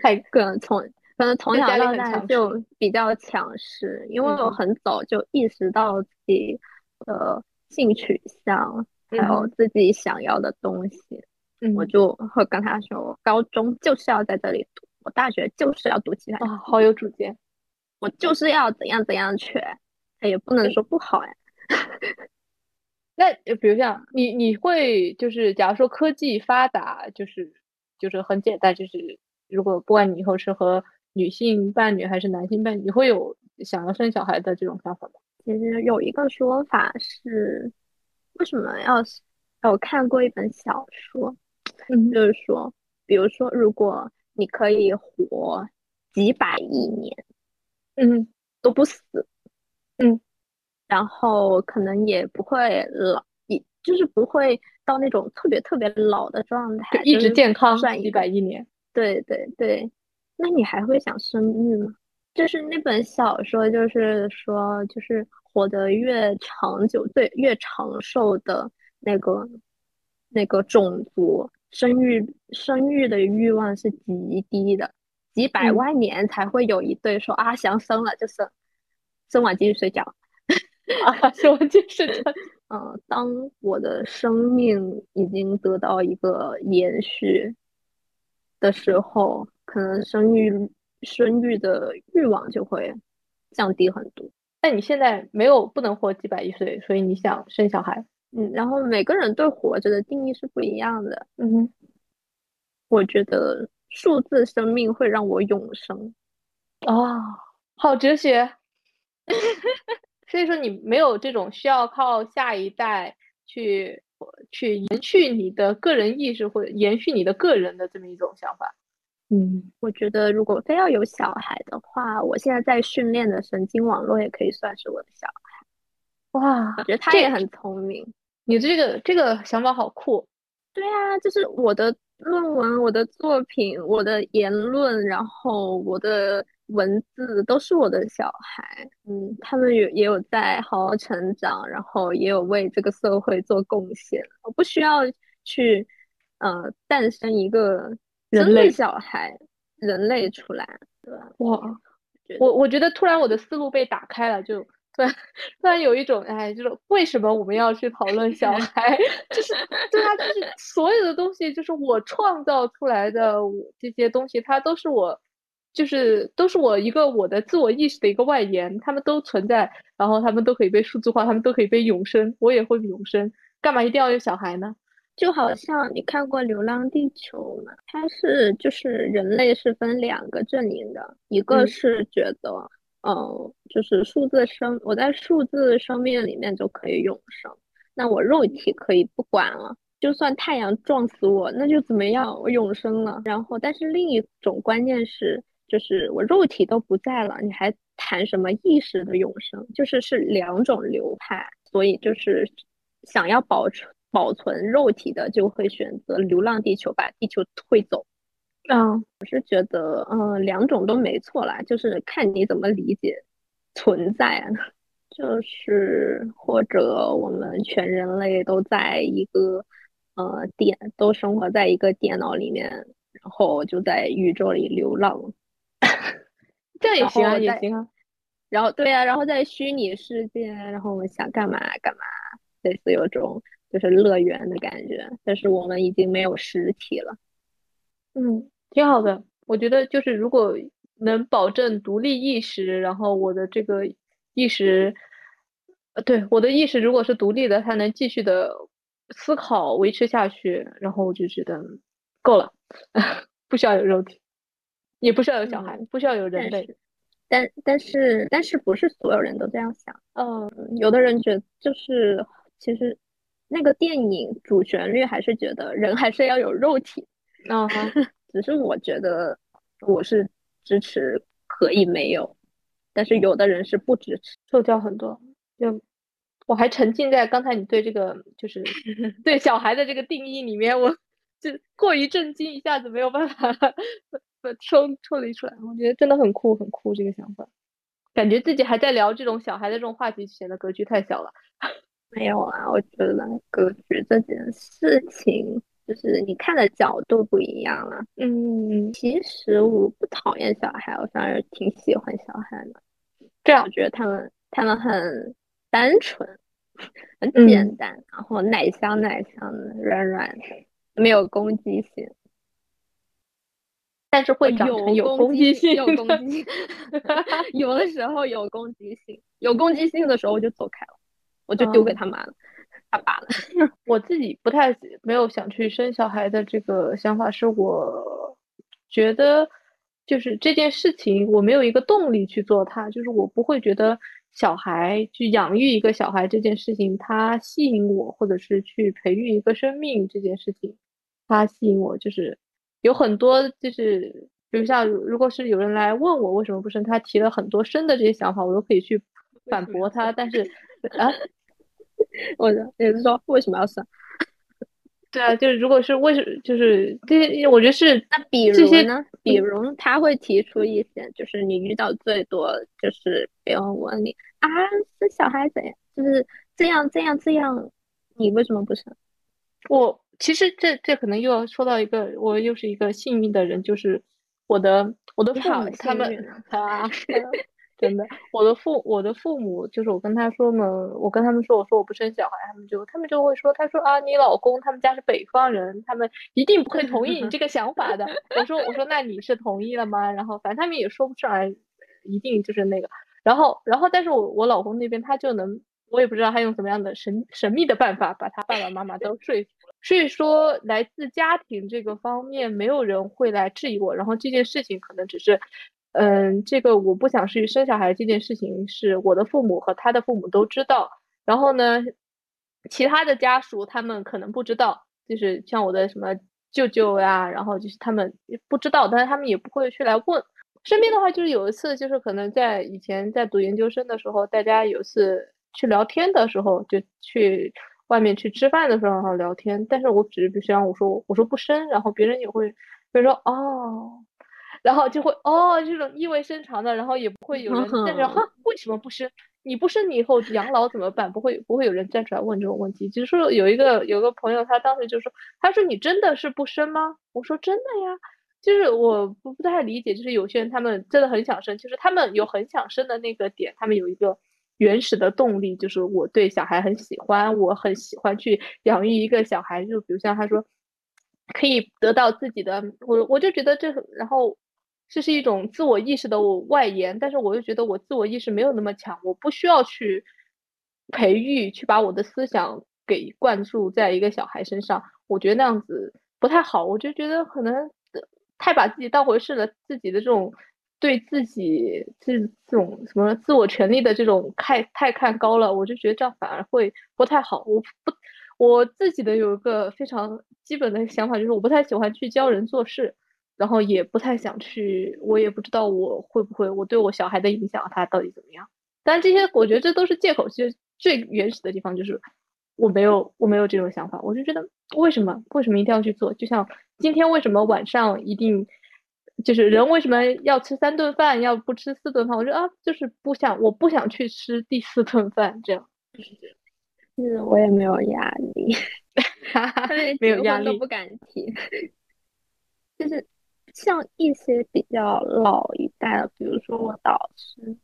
太个从。可能从小到大就比较强势，因为我很早就意识到自己的性取向，还有自己想要的东西，嗯我就会跟他说：我高中就是要在这里读，我大学就是要读其他。哦，好有主见！我就是要怎样怎样去，他也不能说不好呀。那比如像你，你会就是假如说科技发达，就是就是很简单，就是如果不管你以后是和女性伴侣还是男性伴侣，你会有想要生小孩的这种想法吗？其实有一个说法是，为什么要？我看过一本小说，嗯，就是说，比如说，如果你可以活几百亿年，嗯，都不死，嗯，然后可能也不会老，也就是不会到那种特别特别老的状态，一直健康几百亿年。对对对。那你还会想生育吗？就是那本小说，就是说，就是活得越长久、对越长寿的那个那个种族，生育生育的欲望是极低的，几百万年才会有一对说啊，想生了就生，生完继续睡觉，啊，生完继续睡觉。嗯，当我的生命已经得到一个延续的时候。可能生育生育的欲望就会降低很多。但你现在没有不能活几百亿岁，所以你想生小孩？嗯，然后每个人对活着的定义是不一样的。嗯哼，我觉得数字生命会让我永生。哦，好哲学。所以说你没有这种需要靠下一代去去延续你的个人意识或者延续你的个人的这么一种想法。嗯，我觉得如果非要有小孩的话，我现在在训练的神经网络也可以算是我的小孩。哇，我觉得他也很聪明。你这个这个想法好酷。对啊，就是我的论文、我的作品、我的言论，然后我的文字都是我的小孩。嗯，他们有也有在好好成长，然后也有为这个社会做贡献。我不需要去呃诞生一个。人类小孩，人类出来，对吧？哇，我我觉得突然我的思路被打开了，就突然突然有一种哎，就是为什么我们要去讨论小孩？就是对啊，就是所有的东西，就是我创造出来的这些东西，它都是我，就是都是我一个我的自我意识的一个外延，他们都存在，然后他们都可以被数字化，他们都可以被永生，我也会永生，干嘛一定要有小孩呢？就好像你看过《流浪地球》吗？它是就是人类是分两个阵营的，一个是觉得，嗯，就是数字生，我在数字生命里面就可以永生，那我肉体可以不管了，就算太阳撞死我，那就怎么样，我永生了。然后，但是另一种观念是，就是我肉体都不在了，你还谈什么意识的永生？就是是两种流派，所以就是想要保持。保存肉体的，就会选择流浪地球，把地球推走。嗯，我是觉得，嗯，两种都没错啦，就是看你怎么理解存在啊。就是或者我们全人类都在一个呃电，都生活在一个电脑里面，然后就在宇宙里流浪。这样也行啊，也行啊。然后对啊，然后在虚拟世界，然后我们想干嘛干嘛，类似有种就是乐园的感觉。但是我们已经没有实体了。嗯。挺好的，我觉得就是如果能保证独立意识，然后我的这个意识，呃，对我的意识如果是独立的，它能继续的思考维持下去，然后我就觉得够了，不需要有肉体，也不需要有小孩，不需要有人类。但但是但是不是所有人都这样想？嗯，有的人觉得就是其实那个电影主旋律还是觉得人还是要有肉体。嗯哈。只是我觉得我是支持可以没有，但是有的人是不支持，受教很多。就我还沉浸在刚才你对这个就是 对小孩的这个定义里面，我就过于震惊，一下子没有办法抽抽离出来。我觉得真的很酷，很酷这个想法，感觉自己还在聊这种小孩的这种话题，显得格局太小了。没有啊，我觉得格局这件事情。就是你看的角度不一样了。嗯，其实我不讨厌小孩，我反而挺喜欢小孩的。这样，我觉得他们他们很单纯，很简单，然后奶香奶香的，软软的，没有攻击性。但是会长成有攻击性，有攻击性。有的时候有攻击性，有攻击性的时候我就走开了，我就丢给他妈了。他爸了，我自己不太没有想去生小孩的这个想法，是我觉得就是这件事情我没有一个动力去做它，就是我不会觉得小孩去养育一个小孩这件事情它吸引我，或者是去培育一个生命这件事情它吸引我，就是有很多就是比如像如果是有人来问我为什么不生，他提了很多生的这些想法，我都可以去反驳他，但是啊。我也是说，为什么要生？对啊，就是如果是为什，就是这些，我觉得是那比如呢？比如他会提出一些，就是你遇到最多，就是别人问你啊，这小孩怎样？就是这样这样这样，你为什么不生？我其实这这可能又要说到一个，我又是一个幸运的人，就是我的我的父母他们啊。真的，我的父我的父母就是我跟他说嘛，我跟他们说，我说我不生小孩，他们就他们就会说，他说啊，你老公他们家是北方人，他们一定不会同意你这个想法的。我说我说那你是同意了吗？然后反正他们也说不上来，一定就是那个。然后然后但是我我老公那边他就能，我也不知道他用什么样的神神秘的办法把他爸爸妈妈都说服了。所以说来自家庭这个方面，没有人会来质疑我。然后这件事情可能只是。嗯，这个我不想去生小孩这件事情，是我的父母和他的父母都知道。然后呢，其他的家属他们可能不知道，就是像我的什么舅舅呀，然后就是他们不知道，但是他们也不会去来问。身边的话，就是有一次，就是可能在以前在读研究生的时候，大家有一次去聊天的时候，就去外面去吃饭的时候聊天。但是我只是比方我说我说不生，然后别人也会比如说哦。然后就会哦，这种意味深长的，然后也不会有人站出来哈，为什么不生？你不生，你以后养老怎么办？不会不会有人站出来问这种问题。就是说有一个有个朋友，他当时就说，他说你真的是不生吗？我说真的呀，就是我不不太理解，就是有些人他们真的很想生，就是他们有很想生的那个点，他们有一个原始的动力，就是我对小孩很喜欢，我很喜欢去养育一个小孩，就比如像他说，可以得到自己的，我我就觉得这然后。这是一种自我意识的外延，但是我又觉得我自我意识没有那么强，我不需要去培育，去把我的思想给灌注在一个小孩身上，我觉得那样子不太好。我就觉得可能太把自己当回事了，自己的这种对自己这这种什么自我权利的这种太太看高了，我就觉得这样反而会不太好。我不我自己的有一个非常基本的想法，就是我不太喜欢去教人做事。然后也不太想去，我也不知道我会不会，我对我小孩的影响他到底怎么样？但这些我觉得这都是借口。其实最原始的地方就是我没有我没有这种想法，我就觉得为什么为什么一定要去做？就像今天为什么晚上一定就是人为什么要吃三顿饭，要不吃四顿饭？我说啊，就是不想我不想去吃第四顿饭，这样就。是这样。嗯我也没有压力，没有压力都不敢提。就是像一些比较老一代的，比如说我导师，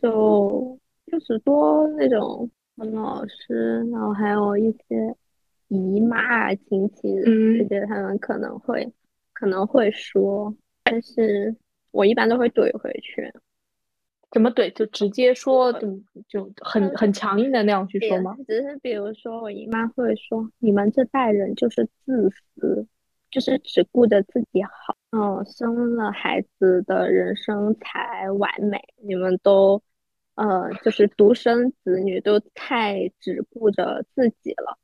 就就是多那种老师，然后还有一些姨妈啊亲戚这些，他们可能会可能会说，但是我一般都会怼回去。怎么怼？就直接说，就就很很强硬的那样去说吗？只是比如说，我姨妈会说：“你们这代人就是自私，就是只顾着自己好。嗯，生了孩子的人生才完美，你们都，呃，就是独生子女都太只顾着自己了。”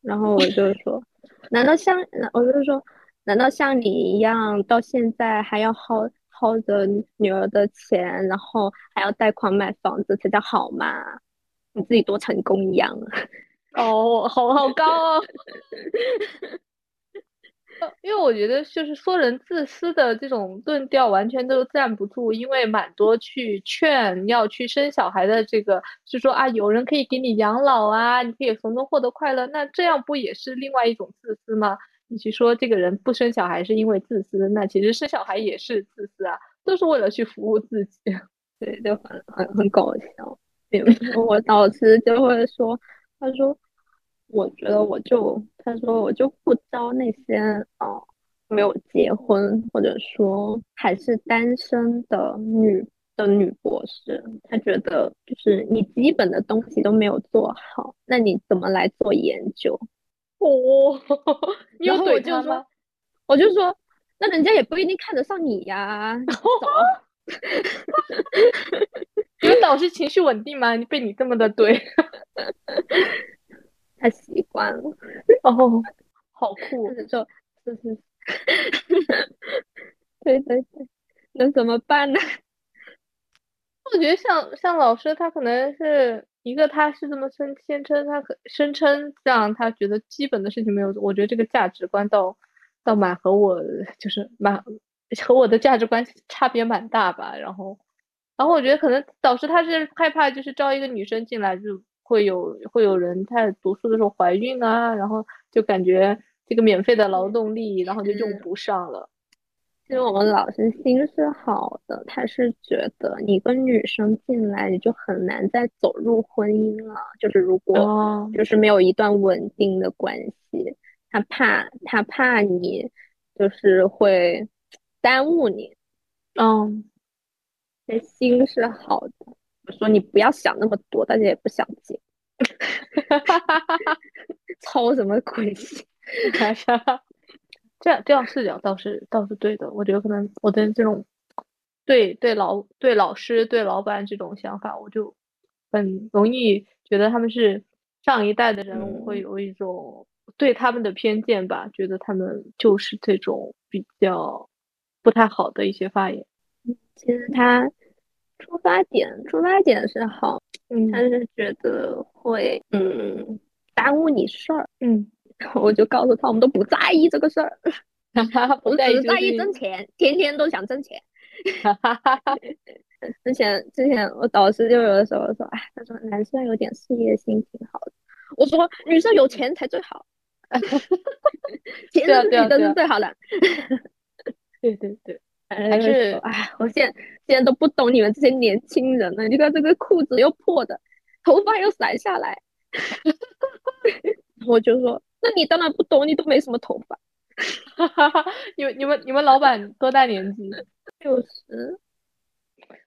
然后我就 说：“难道像……我就说，难道像你一样，到现在还要耗耗着女儿的钱，然后还要贷款买房子，才叫好吗？你自己多成功一样。哦，好好高哦。因为我觉得，就是说人自私的这种论调，完全都站不住。因为蛮多去劝要去生小孩的这个，是说啊，有人可以给你养老啊，你可以从中获得快乐，那这样不也是另外一种自私吗？你去说这个人不生小孩是因为自私，那其实生小孩也是自私啊，都是为了去服务自己。对，就很很很搞笑。我导师就会说，他说，我觉得我就，他说我就不招那些啊没有结婚或者说还是单身的女的女博士，他觉得就是你基本的东西都没有做好，那你怎么来做研究？哦，你有怼他吗？我就说，那人家也不一定看得上你呀。你们导师情绪稳定吗？你被你这么的怼，太习惯了。哦，好酷，就就是，对对对，那怎么办呢？我觉得像像老师，他可能是。一个他是这么声宣称，他可声称这样，他觉得基本的事情没有。我觉得这个价值观倒倒蛮和我就是蛮和我的价值观差别蛮大吧。然后，然后我觉得可能导师他是害怕，就是招一个女生进来就会有会有人在读书的时候怀孕啊，然后就感觉这个免费的劳动力，然后就用不上了。其实我们老师心是好的，他是觉得你跟女生进来，你就很难再走入婚姻了。就是如果就是没有一段稳定的关系，他怕他怕你就是会耽误你。嗯，这心是好的。我说你不要想那么多，大家也不想接。操什么鬼 心？这样这样视角倒是倒是对的，我觉得可能我的这种对对老对老师对老板这种想法，我就很容易觉得他们是上一代的人，我会有一种对他们的偏见吧，觉得他们就是这种比较不太好的一些发言。其实他出发点出发点是好，嗯，他是觉得会嗯耽误你事儿，嗯。我就告诉他，我们都不在意这个事儿，不在意，在意挣钱，天天都想挣钱。之前之前我导师就有的时候说，哎，他说男生有点事业心挺好的。我说女生有钱才最好，钱是自己的是最好的。对对对，还是哎，我现在现在都不懂你们这些年轻人了。你看这个裤子又破的，头发又散下来，我就说。那你当然不懂，你都没什么头发。哈哈哈！你们、你们、你们老板多大年纪？六十。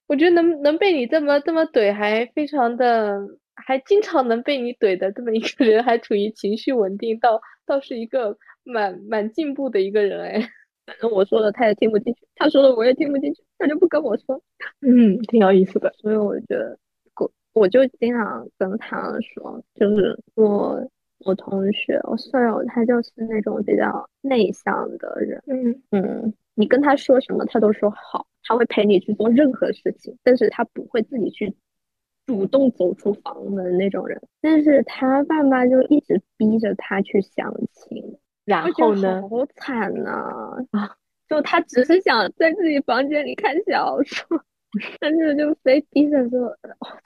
我觉得能能被你这么这么怼，还非常的，还经常能被你怼的这么一个人，还处于情绪稳定，倒倒是一个蛮蛮进步的一个人哎。反正我说的他也听不进去，他说的我也听不进去，他就不跟我说。嗯，挺有意思的。所以我觉得，我我就经常跟他说，就是我。我同学，我舍友，他就是那种比较内向的人。嗯嗯，你跟他说什么，他都说好，他会陪你去做任何事情，但是他不会自己去主动走出房门那种人。但是他爸妈就一直逼着他去相亲，然后呢？好惨呐！啊，就他只是想在自己房间里看小说，但是就非逼着说，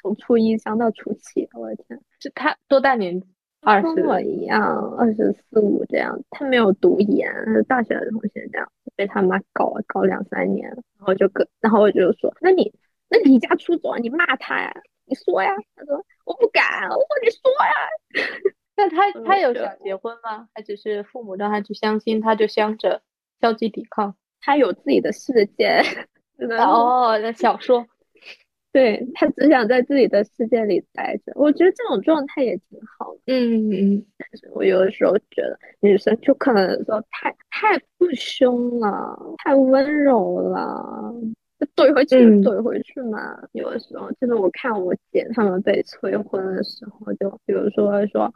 从初一上到初七，我的天！是他多大年纪？二十跟我一样，二十四五这样。他没有读研，是大学的同学这样，被他妈搞搞两三年，然后就跟，然后我就说，那你那离家出走，你骂他呀？你说呀？他说我不敢。我说你说呀。那他他有想结婚吗？还只是父母让他去相亲，他就相着消极抵抗？他有自己的世界。哦，那小说。对他只想在自己的世界里待着，我觉得这种状态也挺好的。嗯嗯，但是我有的时候觉得女生就可能说太太不凶了，太温柔了，就怼回去怼回去嘛。有的时候就是我看我姐他们被催婚的时候，就比如说说，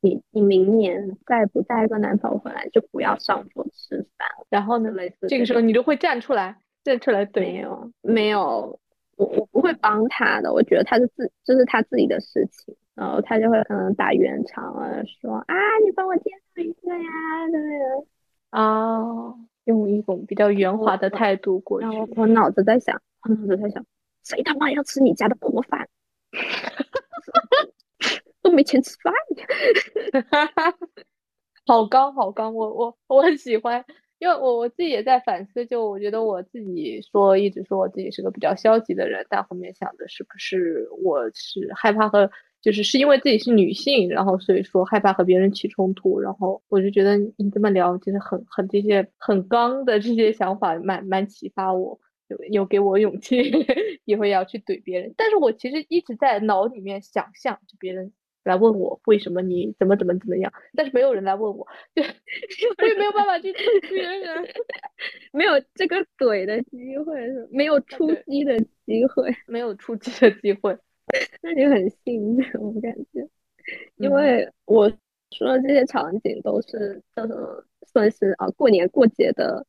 你你明年再不带个男朋友回来，就不要上桌吃饭。然后呢，类似这个时候你就会站出来，站出来怼。没有没有。我我不会帮他的，我觉得他是自这是他自己的事情，然后他就会可能打圆场啊，说啊你帮我介绍一个呀，对不对？啊，用一种比较圆滑的态度过去。然后我脑子在想，我脑子在想，谁他妈要吃你家的破饭？都没钱吃饭好刚好刚，我我我很喜欢。因为我我自己也在反思，就我觉得我自己说一直说我自己是个比较消极的人，但后面想的是不是我是害怕和就是是因为自己是女性，然后所以说害怕和别人起冲突，然后我就觉得你这么聊，就是很很这些很刚的这些想法，蛮蛮启发我，有有给我勇气，以后要去怼别人。但是我其实一直在脑里面想象，就别人。来问我为什么你怎么怎么怎么样，但是没有人来问我，就我也没有办法去怼别人，没有这个怼的机会，没有出击的机会，没有出击的机会，那你很幸运，我感觉，因为我说的这些场景都是叫什么，算是啊过年过节的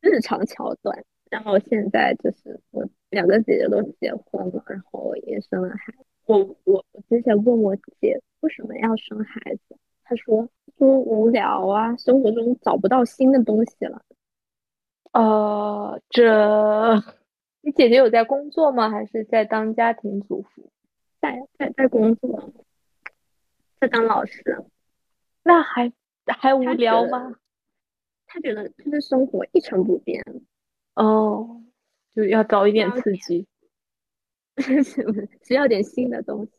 日常桥段，然后现在就是我两个姐姐都结婚了，然后也生了孩子。我我我之前问我姐为什么要生孩子，她说说无聊啊，生活中找不到新的东西了。呃，这 你姐姐有在工作吗？还是在当家庭主妇？在在在工作，在当老师。那还还无聊吗？她觉得她的生活一成不变。哦，就要找一点刺激。需要点新的东西。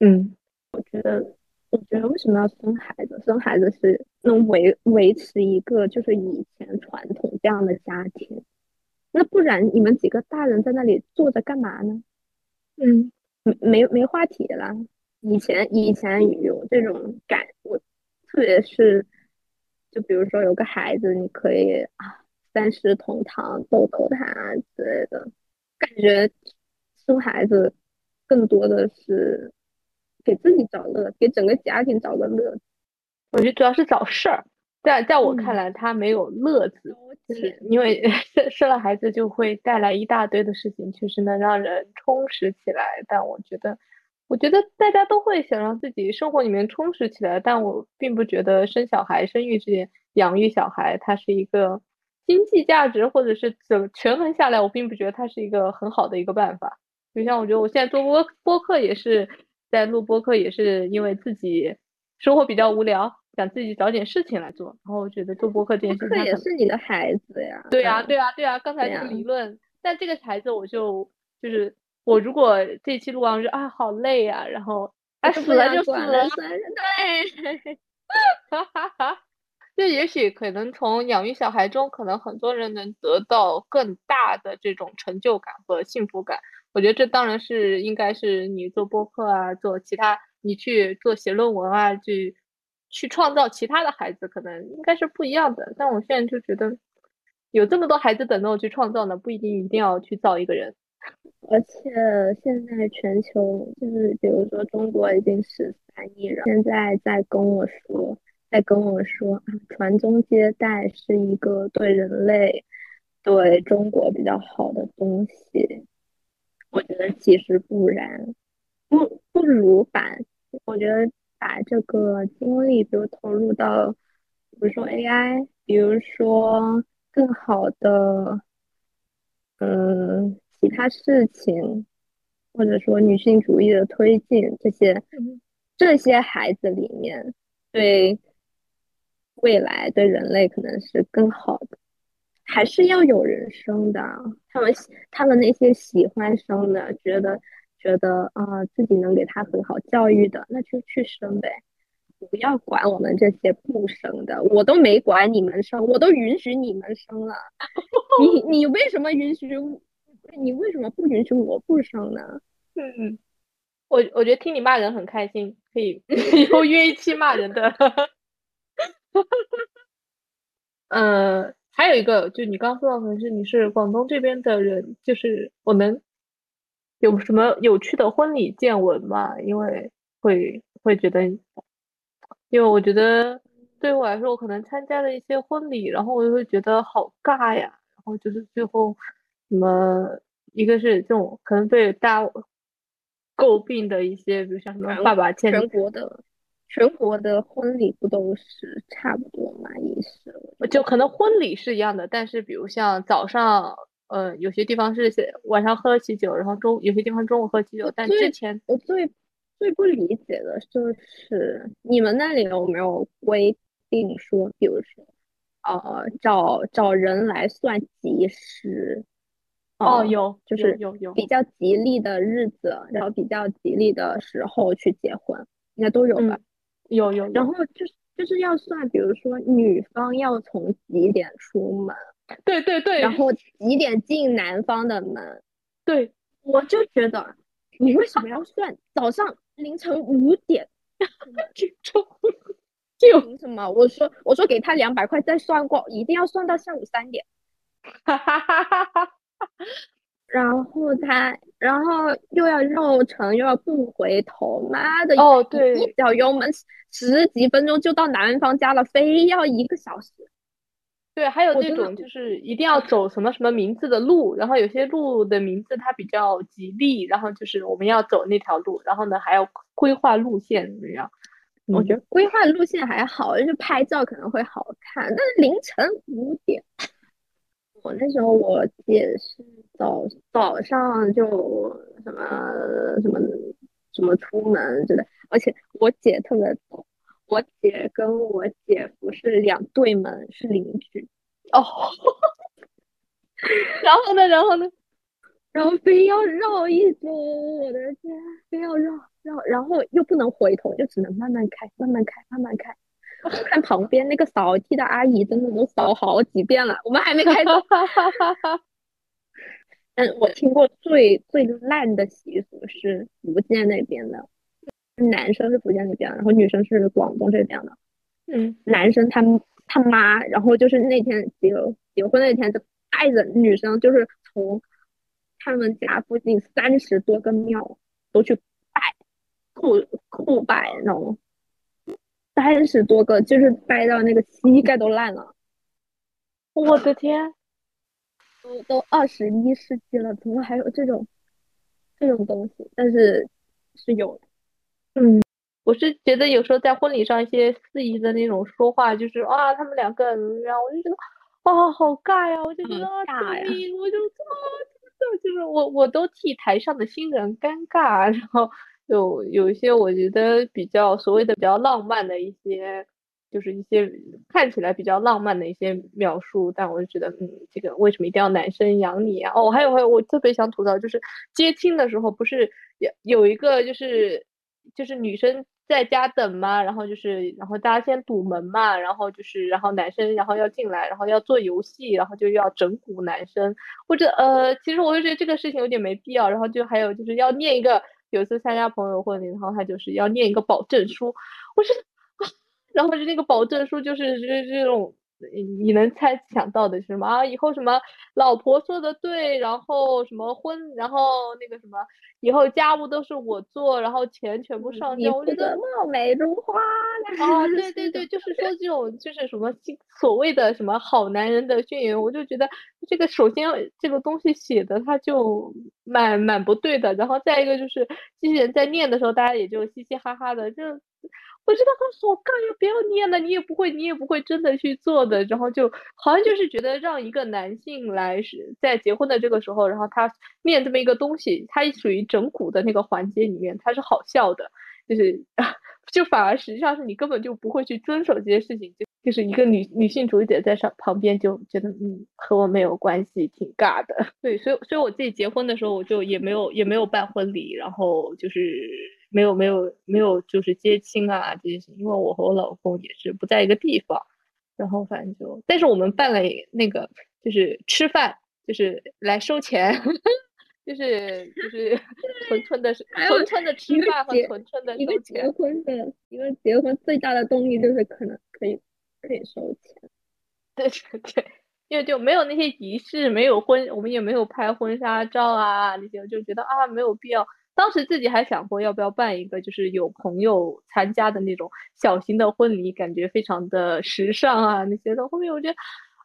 嗯，我觉得，我觉得为什么要生孩子？生孩子是能维维持一个就是以前传统这样的家庭。那不然你们几个大人在那里坐着干嘛呢？嗯，没没没话题了。以前以前有这种感，我特别是就比如说有个孩子，你可以啊三世同堂逗逗他之类的，感觉。生孩子更多的是给自己找乐，给整个家庭找个乐。我觉得主要是找事儿，在在我看来，他没有乐子，就是因为 生生了孩子就会带来一大堆的事情，确实能让人充实起来。但我觉得，我觉得大家都会想让自己生活里面充实起来，但我并不觉得生小孩、生育这些养育小孩，它是一个经济价值，或者是整权衡下来，我并不觉得它是一个很好的一个办法。就像我觉得我现在做播播客也是在录播客，也是因为自己生活比较无聊，想自己找点事情来做。然后我觉得做播客这件事情也是你的孩子呀。对呀，对呀，对呀。刚才这个理论，但这个孩子我就就是我如果这期录完就啊好累呀，然后啊死了就死了，对。哈哈哈。就也许可能从养育小孩中，可能很多人能得到更大的这种成就感和幸福感。我觉得这当然是应该是你做播客啊，做其他，你去做写论文啊，去去创造其他的孩子，可能应该是不一样的。但我现在就觉得，有这么多孩子等着我去创造呢，不一定一定要去造一个人。而且现在全球就是，比如说中国已经十三亿人，现在在跟我说，在跟我说啊，传宗接代是一个对人类、对中国比较好的东西。我觉得其实不然，不不如把，我觉得把这个精力，比如投入到，比如说 AI，比如说更好的，嗯，其他事情，或者说女性主义的推进这些，这些孩子里面，对未来对人类可能是更好的。还是要有人生的，他们他们那些喜欢生的，觉得觉得啊自己能给他很好教育的，那就去生呗，不要管我们这些不生的，我都没管你们生，我都允许你们生了，你你为什么允许？你为什么不允许我不生呢？嗯，我我觉得听你骂人很开心，可以以后约一期骂人的，嗯。还有一个，就你刚刚说到，可能是你是广东这边的人，就是我能有什么有趣的婚礼见闻吗？因为会会觉得，因为我觉得对我来说，我可能参加了一些婚礼，然后我就会觉得好尬呀。然后就是最后什么，一个是这种可能被大家诟病的一些，比如像什么爸爸牵全国的。全国的婚礼不都是差不多嘛？意思就可能婚礼是一样的，但是比如像早上，呃，有些地方是晚上喝喜酒，然后中有些地方中午喝喜酒。但之前我最最不理解的就是，你们那里有没有规定说，比如说，呃，找找人来算吉时？哦，有，就是有有比较吉利的日子，然后比较吉利的时候去结婚，应该都有吧？有有，然后就是就是要算，比如说女方要从几点出门，对对对，然后几点进男方的门，对，我就觉得你为什么要算早上凌晨五点？这种就凭什么？我说我说给他两百块再算过，一定要算到下午三点。哈哈哈哈哈。然后他，然后又要绕城，又要不回头，妈的！哦，对，一脚油门十几分钟就到男方家了，非要一个小时。对，还有那种就是一定要走什么什么名字的路，然后有些路的名字它比较吉利，然后就是我们要走那条路，然后呢还要规划路线怎么样？我觉得规划路线还好，就是拍照可能会好看，但是凌晨五点。我那时候我姐是早早上就什么什么什么出门之类，而且我姐特别逗，我姐跟我姐夫是两对门，是邻居哦。然后呢，然后呢，然后非要绕一周，我的天，非要绕绕，然后又不能回头，就只能慢慢开，慢慢开，慢慢开。看旁边那个扫地的阿姨，真的都扫好几遍了，我们还没开动。嗯，我听过最最烂的习俗是福建那边的，男生是福建那边，然后女生是广东这边的。嗯，男生他他妈，然后就是那天结结婚那天，就带着女生，就是从他们家附近三十多个庙都去拜，叩叩拜那种。三十多个，就是掰到那个膝盖都烂了。我的天，都都二十一世纪了，怎么还有这种这种东西？但是是有的。嗯，我是觉得有时候在婚礼上一些司仪的那种说话，就是啊，他们两个人，然后我就觉得啊，好尬呀！我就觉得啊，尬呀！我就啊，真的就是我，我都替台上的新人尴尬，然后。有有一些我觉得比较所谓的比较浪漫的一些，就是一些看起来比较浪漫的一些描述，但我就觉得，嗯，这个为什么一定要男生养你啊？哦，还有还有，我特别想吐槽，就是接亲的时候不是有有一个就是就是女生在家等嘛，然后就是然后大家先堵门嘛，然后就是然后男生然后要进来，然后要做游戏，然后就要整蛊男生，或者呃，其实我就觉得这个事情有点没必要，然后就还有就是要念一个。有一次参加朋友婚礼，然后他就是要念一个保证书，我是，然后就那个保证书就是这这种你能猜想到的是什么啊？以后什么老婆说的对，然后什么婚，然后那个什么，以后家务都是我做，然后钱全部上交。我觉得貌美如花。啊，对 对对，就是说这种就是什么所谓的什么好男人的宣言，我就觉得这个首先这个东西写的他就蛮蛮不对的，然后再一个就是机器人在念的时候，大家也就嘻嘻哈哈的，就。我觉得很好干呀，不要念了，你也不会，你也不会真的去做的，然后就好像就是觉得让一个男性来是在结婚的这个时候，然后他念这么一个东西，他属于整蛊的那个环节里面，他是好笑的，就是 就反而实际上是你根本就不会去遵守这些事情，就就是一个女女性主义者在上旁边就觉得嗯和我没有关系，挺尬的。对，所以所以我自己结婚的时候，我就也没有也没有办婚礼，然后就是。没有没有没有，就是接亲啊这些，因为我和我老公也是不在一个地方，然后反正就，但是我们办了那个，就是吃饭，就是来收钱，就是就是纯纯的是纯纯的吃饭和纯纯的收钱。结婚的一个结婚最大的动力就是可能可以可以收钱，对对对，因为就没有那些仪式，没有婚，我们也没有拍婚纱照啊那些，我就觉得啊没有必要。当时自己还想过要不要办一个，就是有朋友参加的那种小型的婚礼，感觉非常的时尚啊那些的。后面我觉得，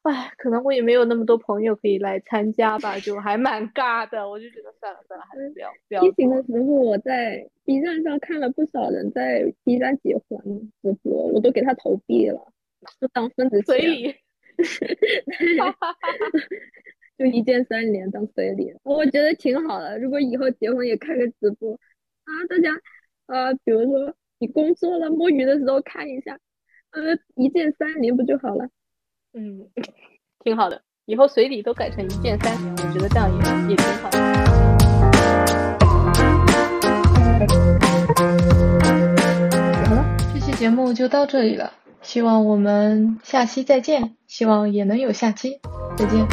哎，可能我也没有那么多朋友可以来参加吧，就还蛮尬的。我就觉得算了算了，还是不要不要。疫情的时候，我在 B 站上看了不少人在 B 站结婚直播，我都给他投币了，就当份子钱。所以。就一键三连当随礼，我觉得挺好的。如果以后结婚也开个直播啊，大家呃，比如说你工作了摸鱼的时候看一下，呃，一键三连不就好了？嗯，挺好的。以后随礼都改成一键三连，我觉得这样也也挺好。好了，这期节目就到这里了，希望我们下期再见，希望也能有下期，再见。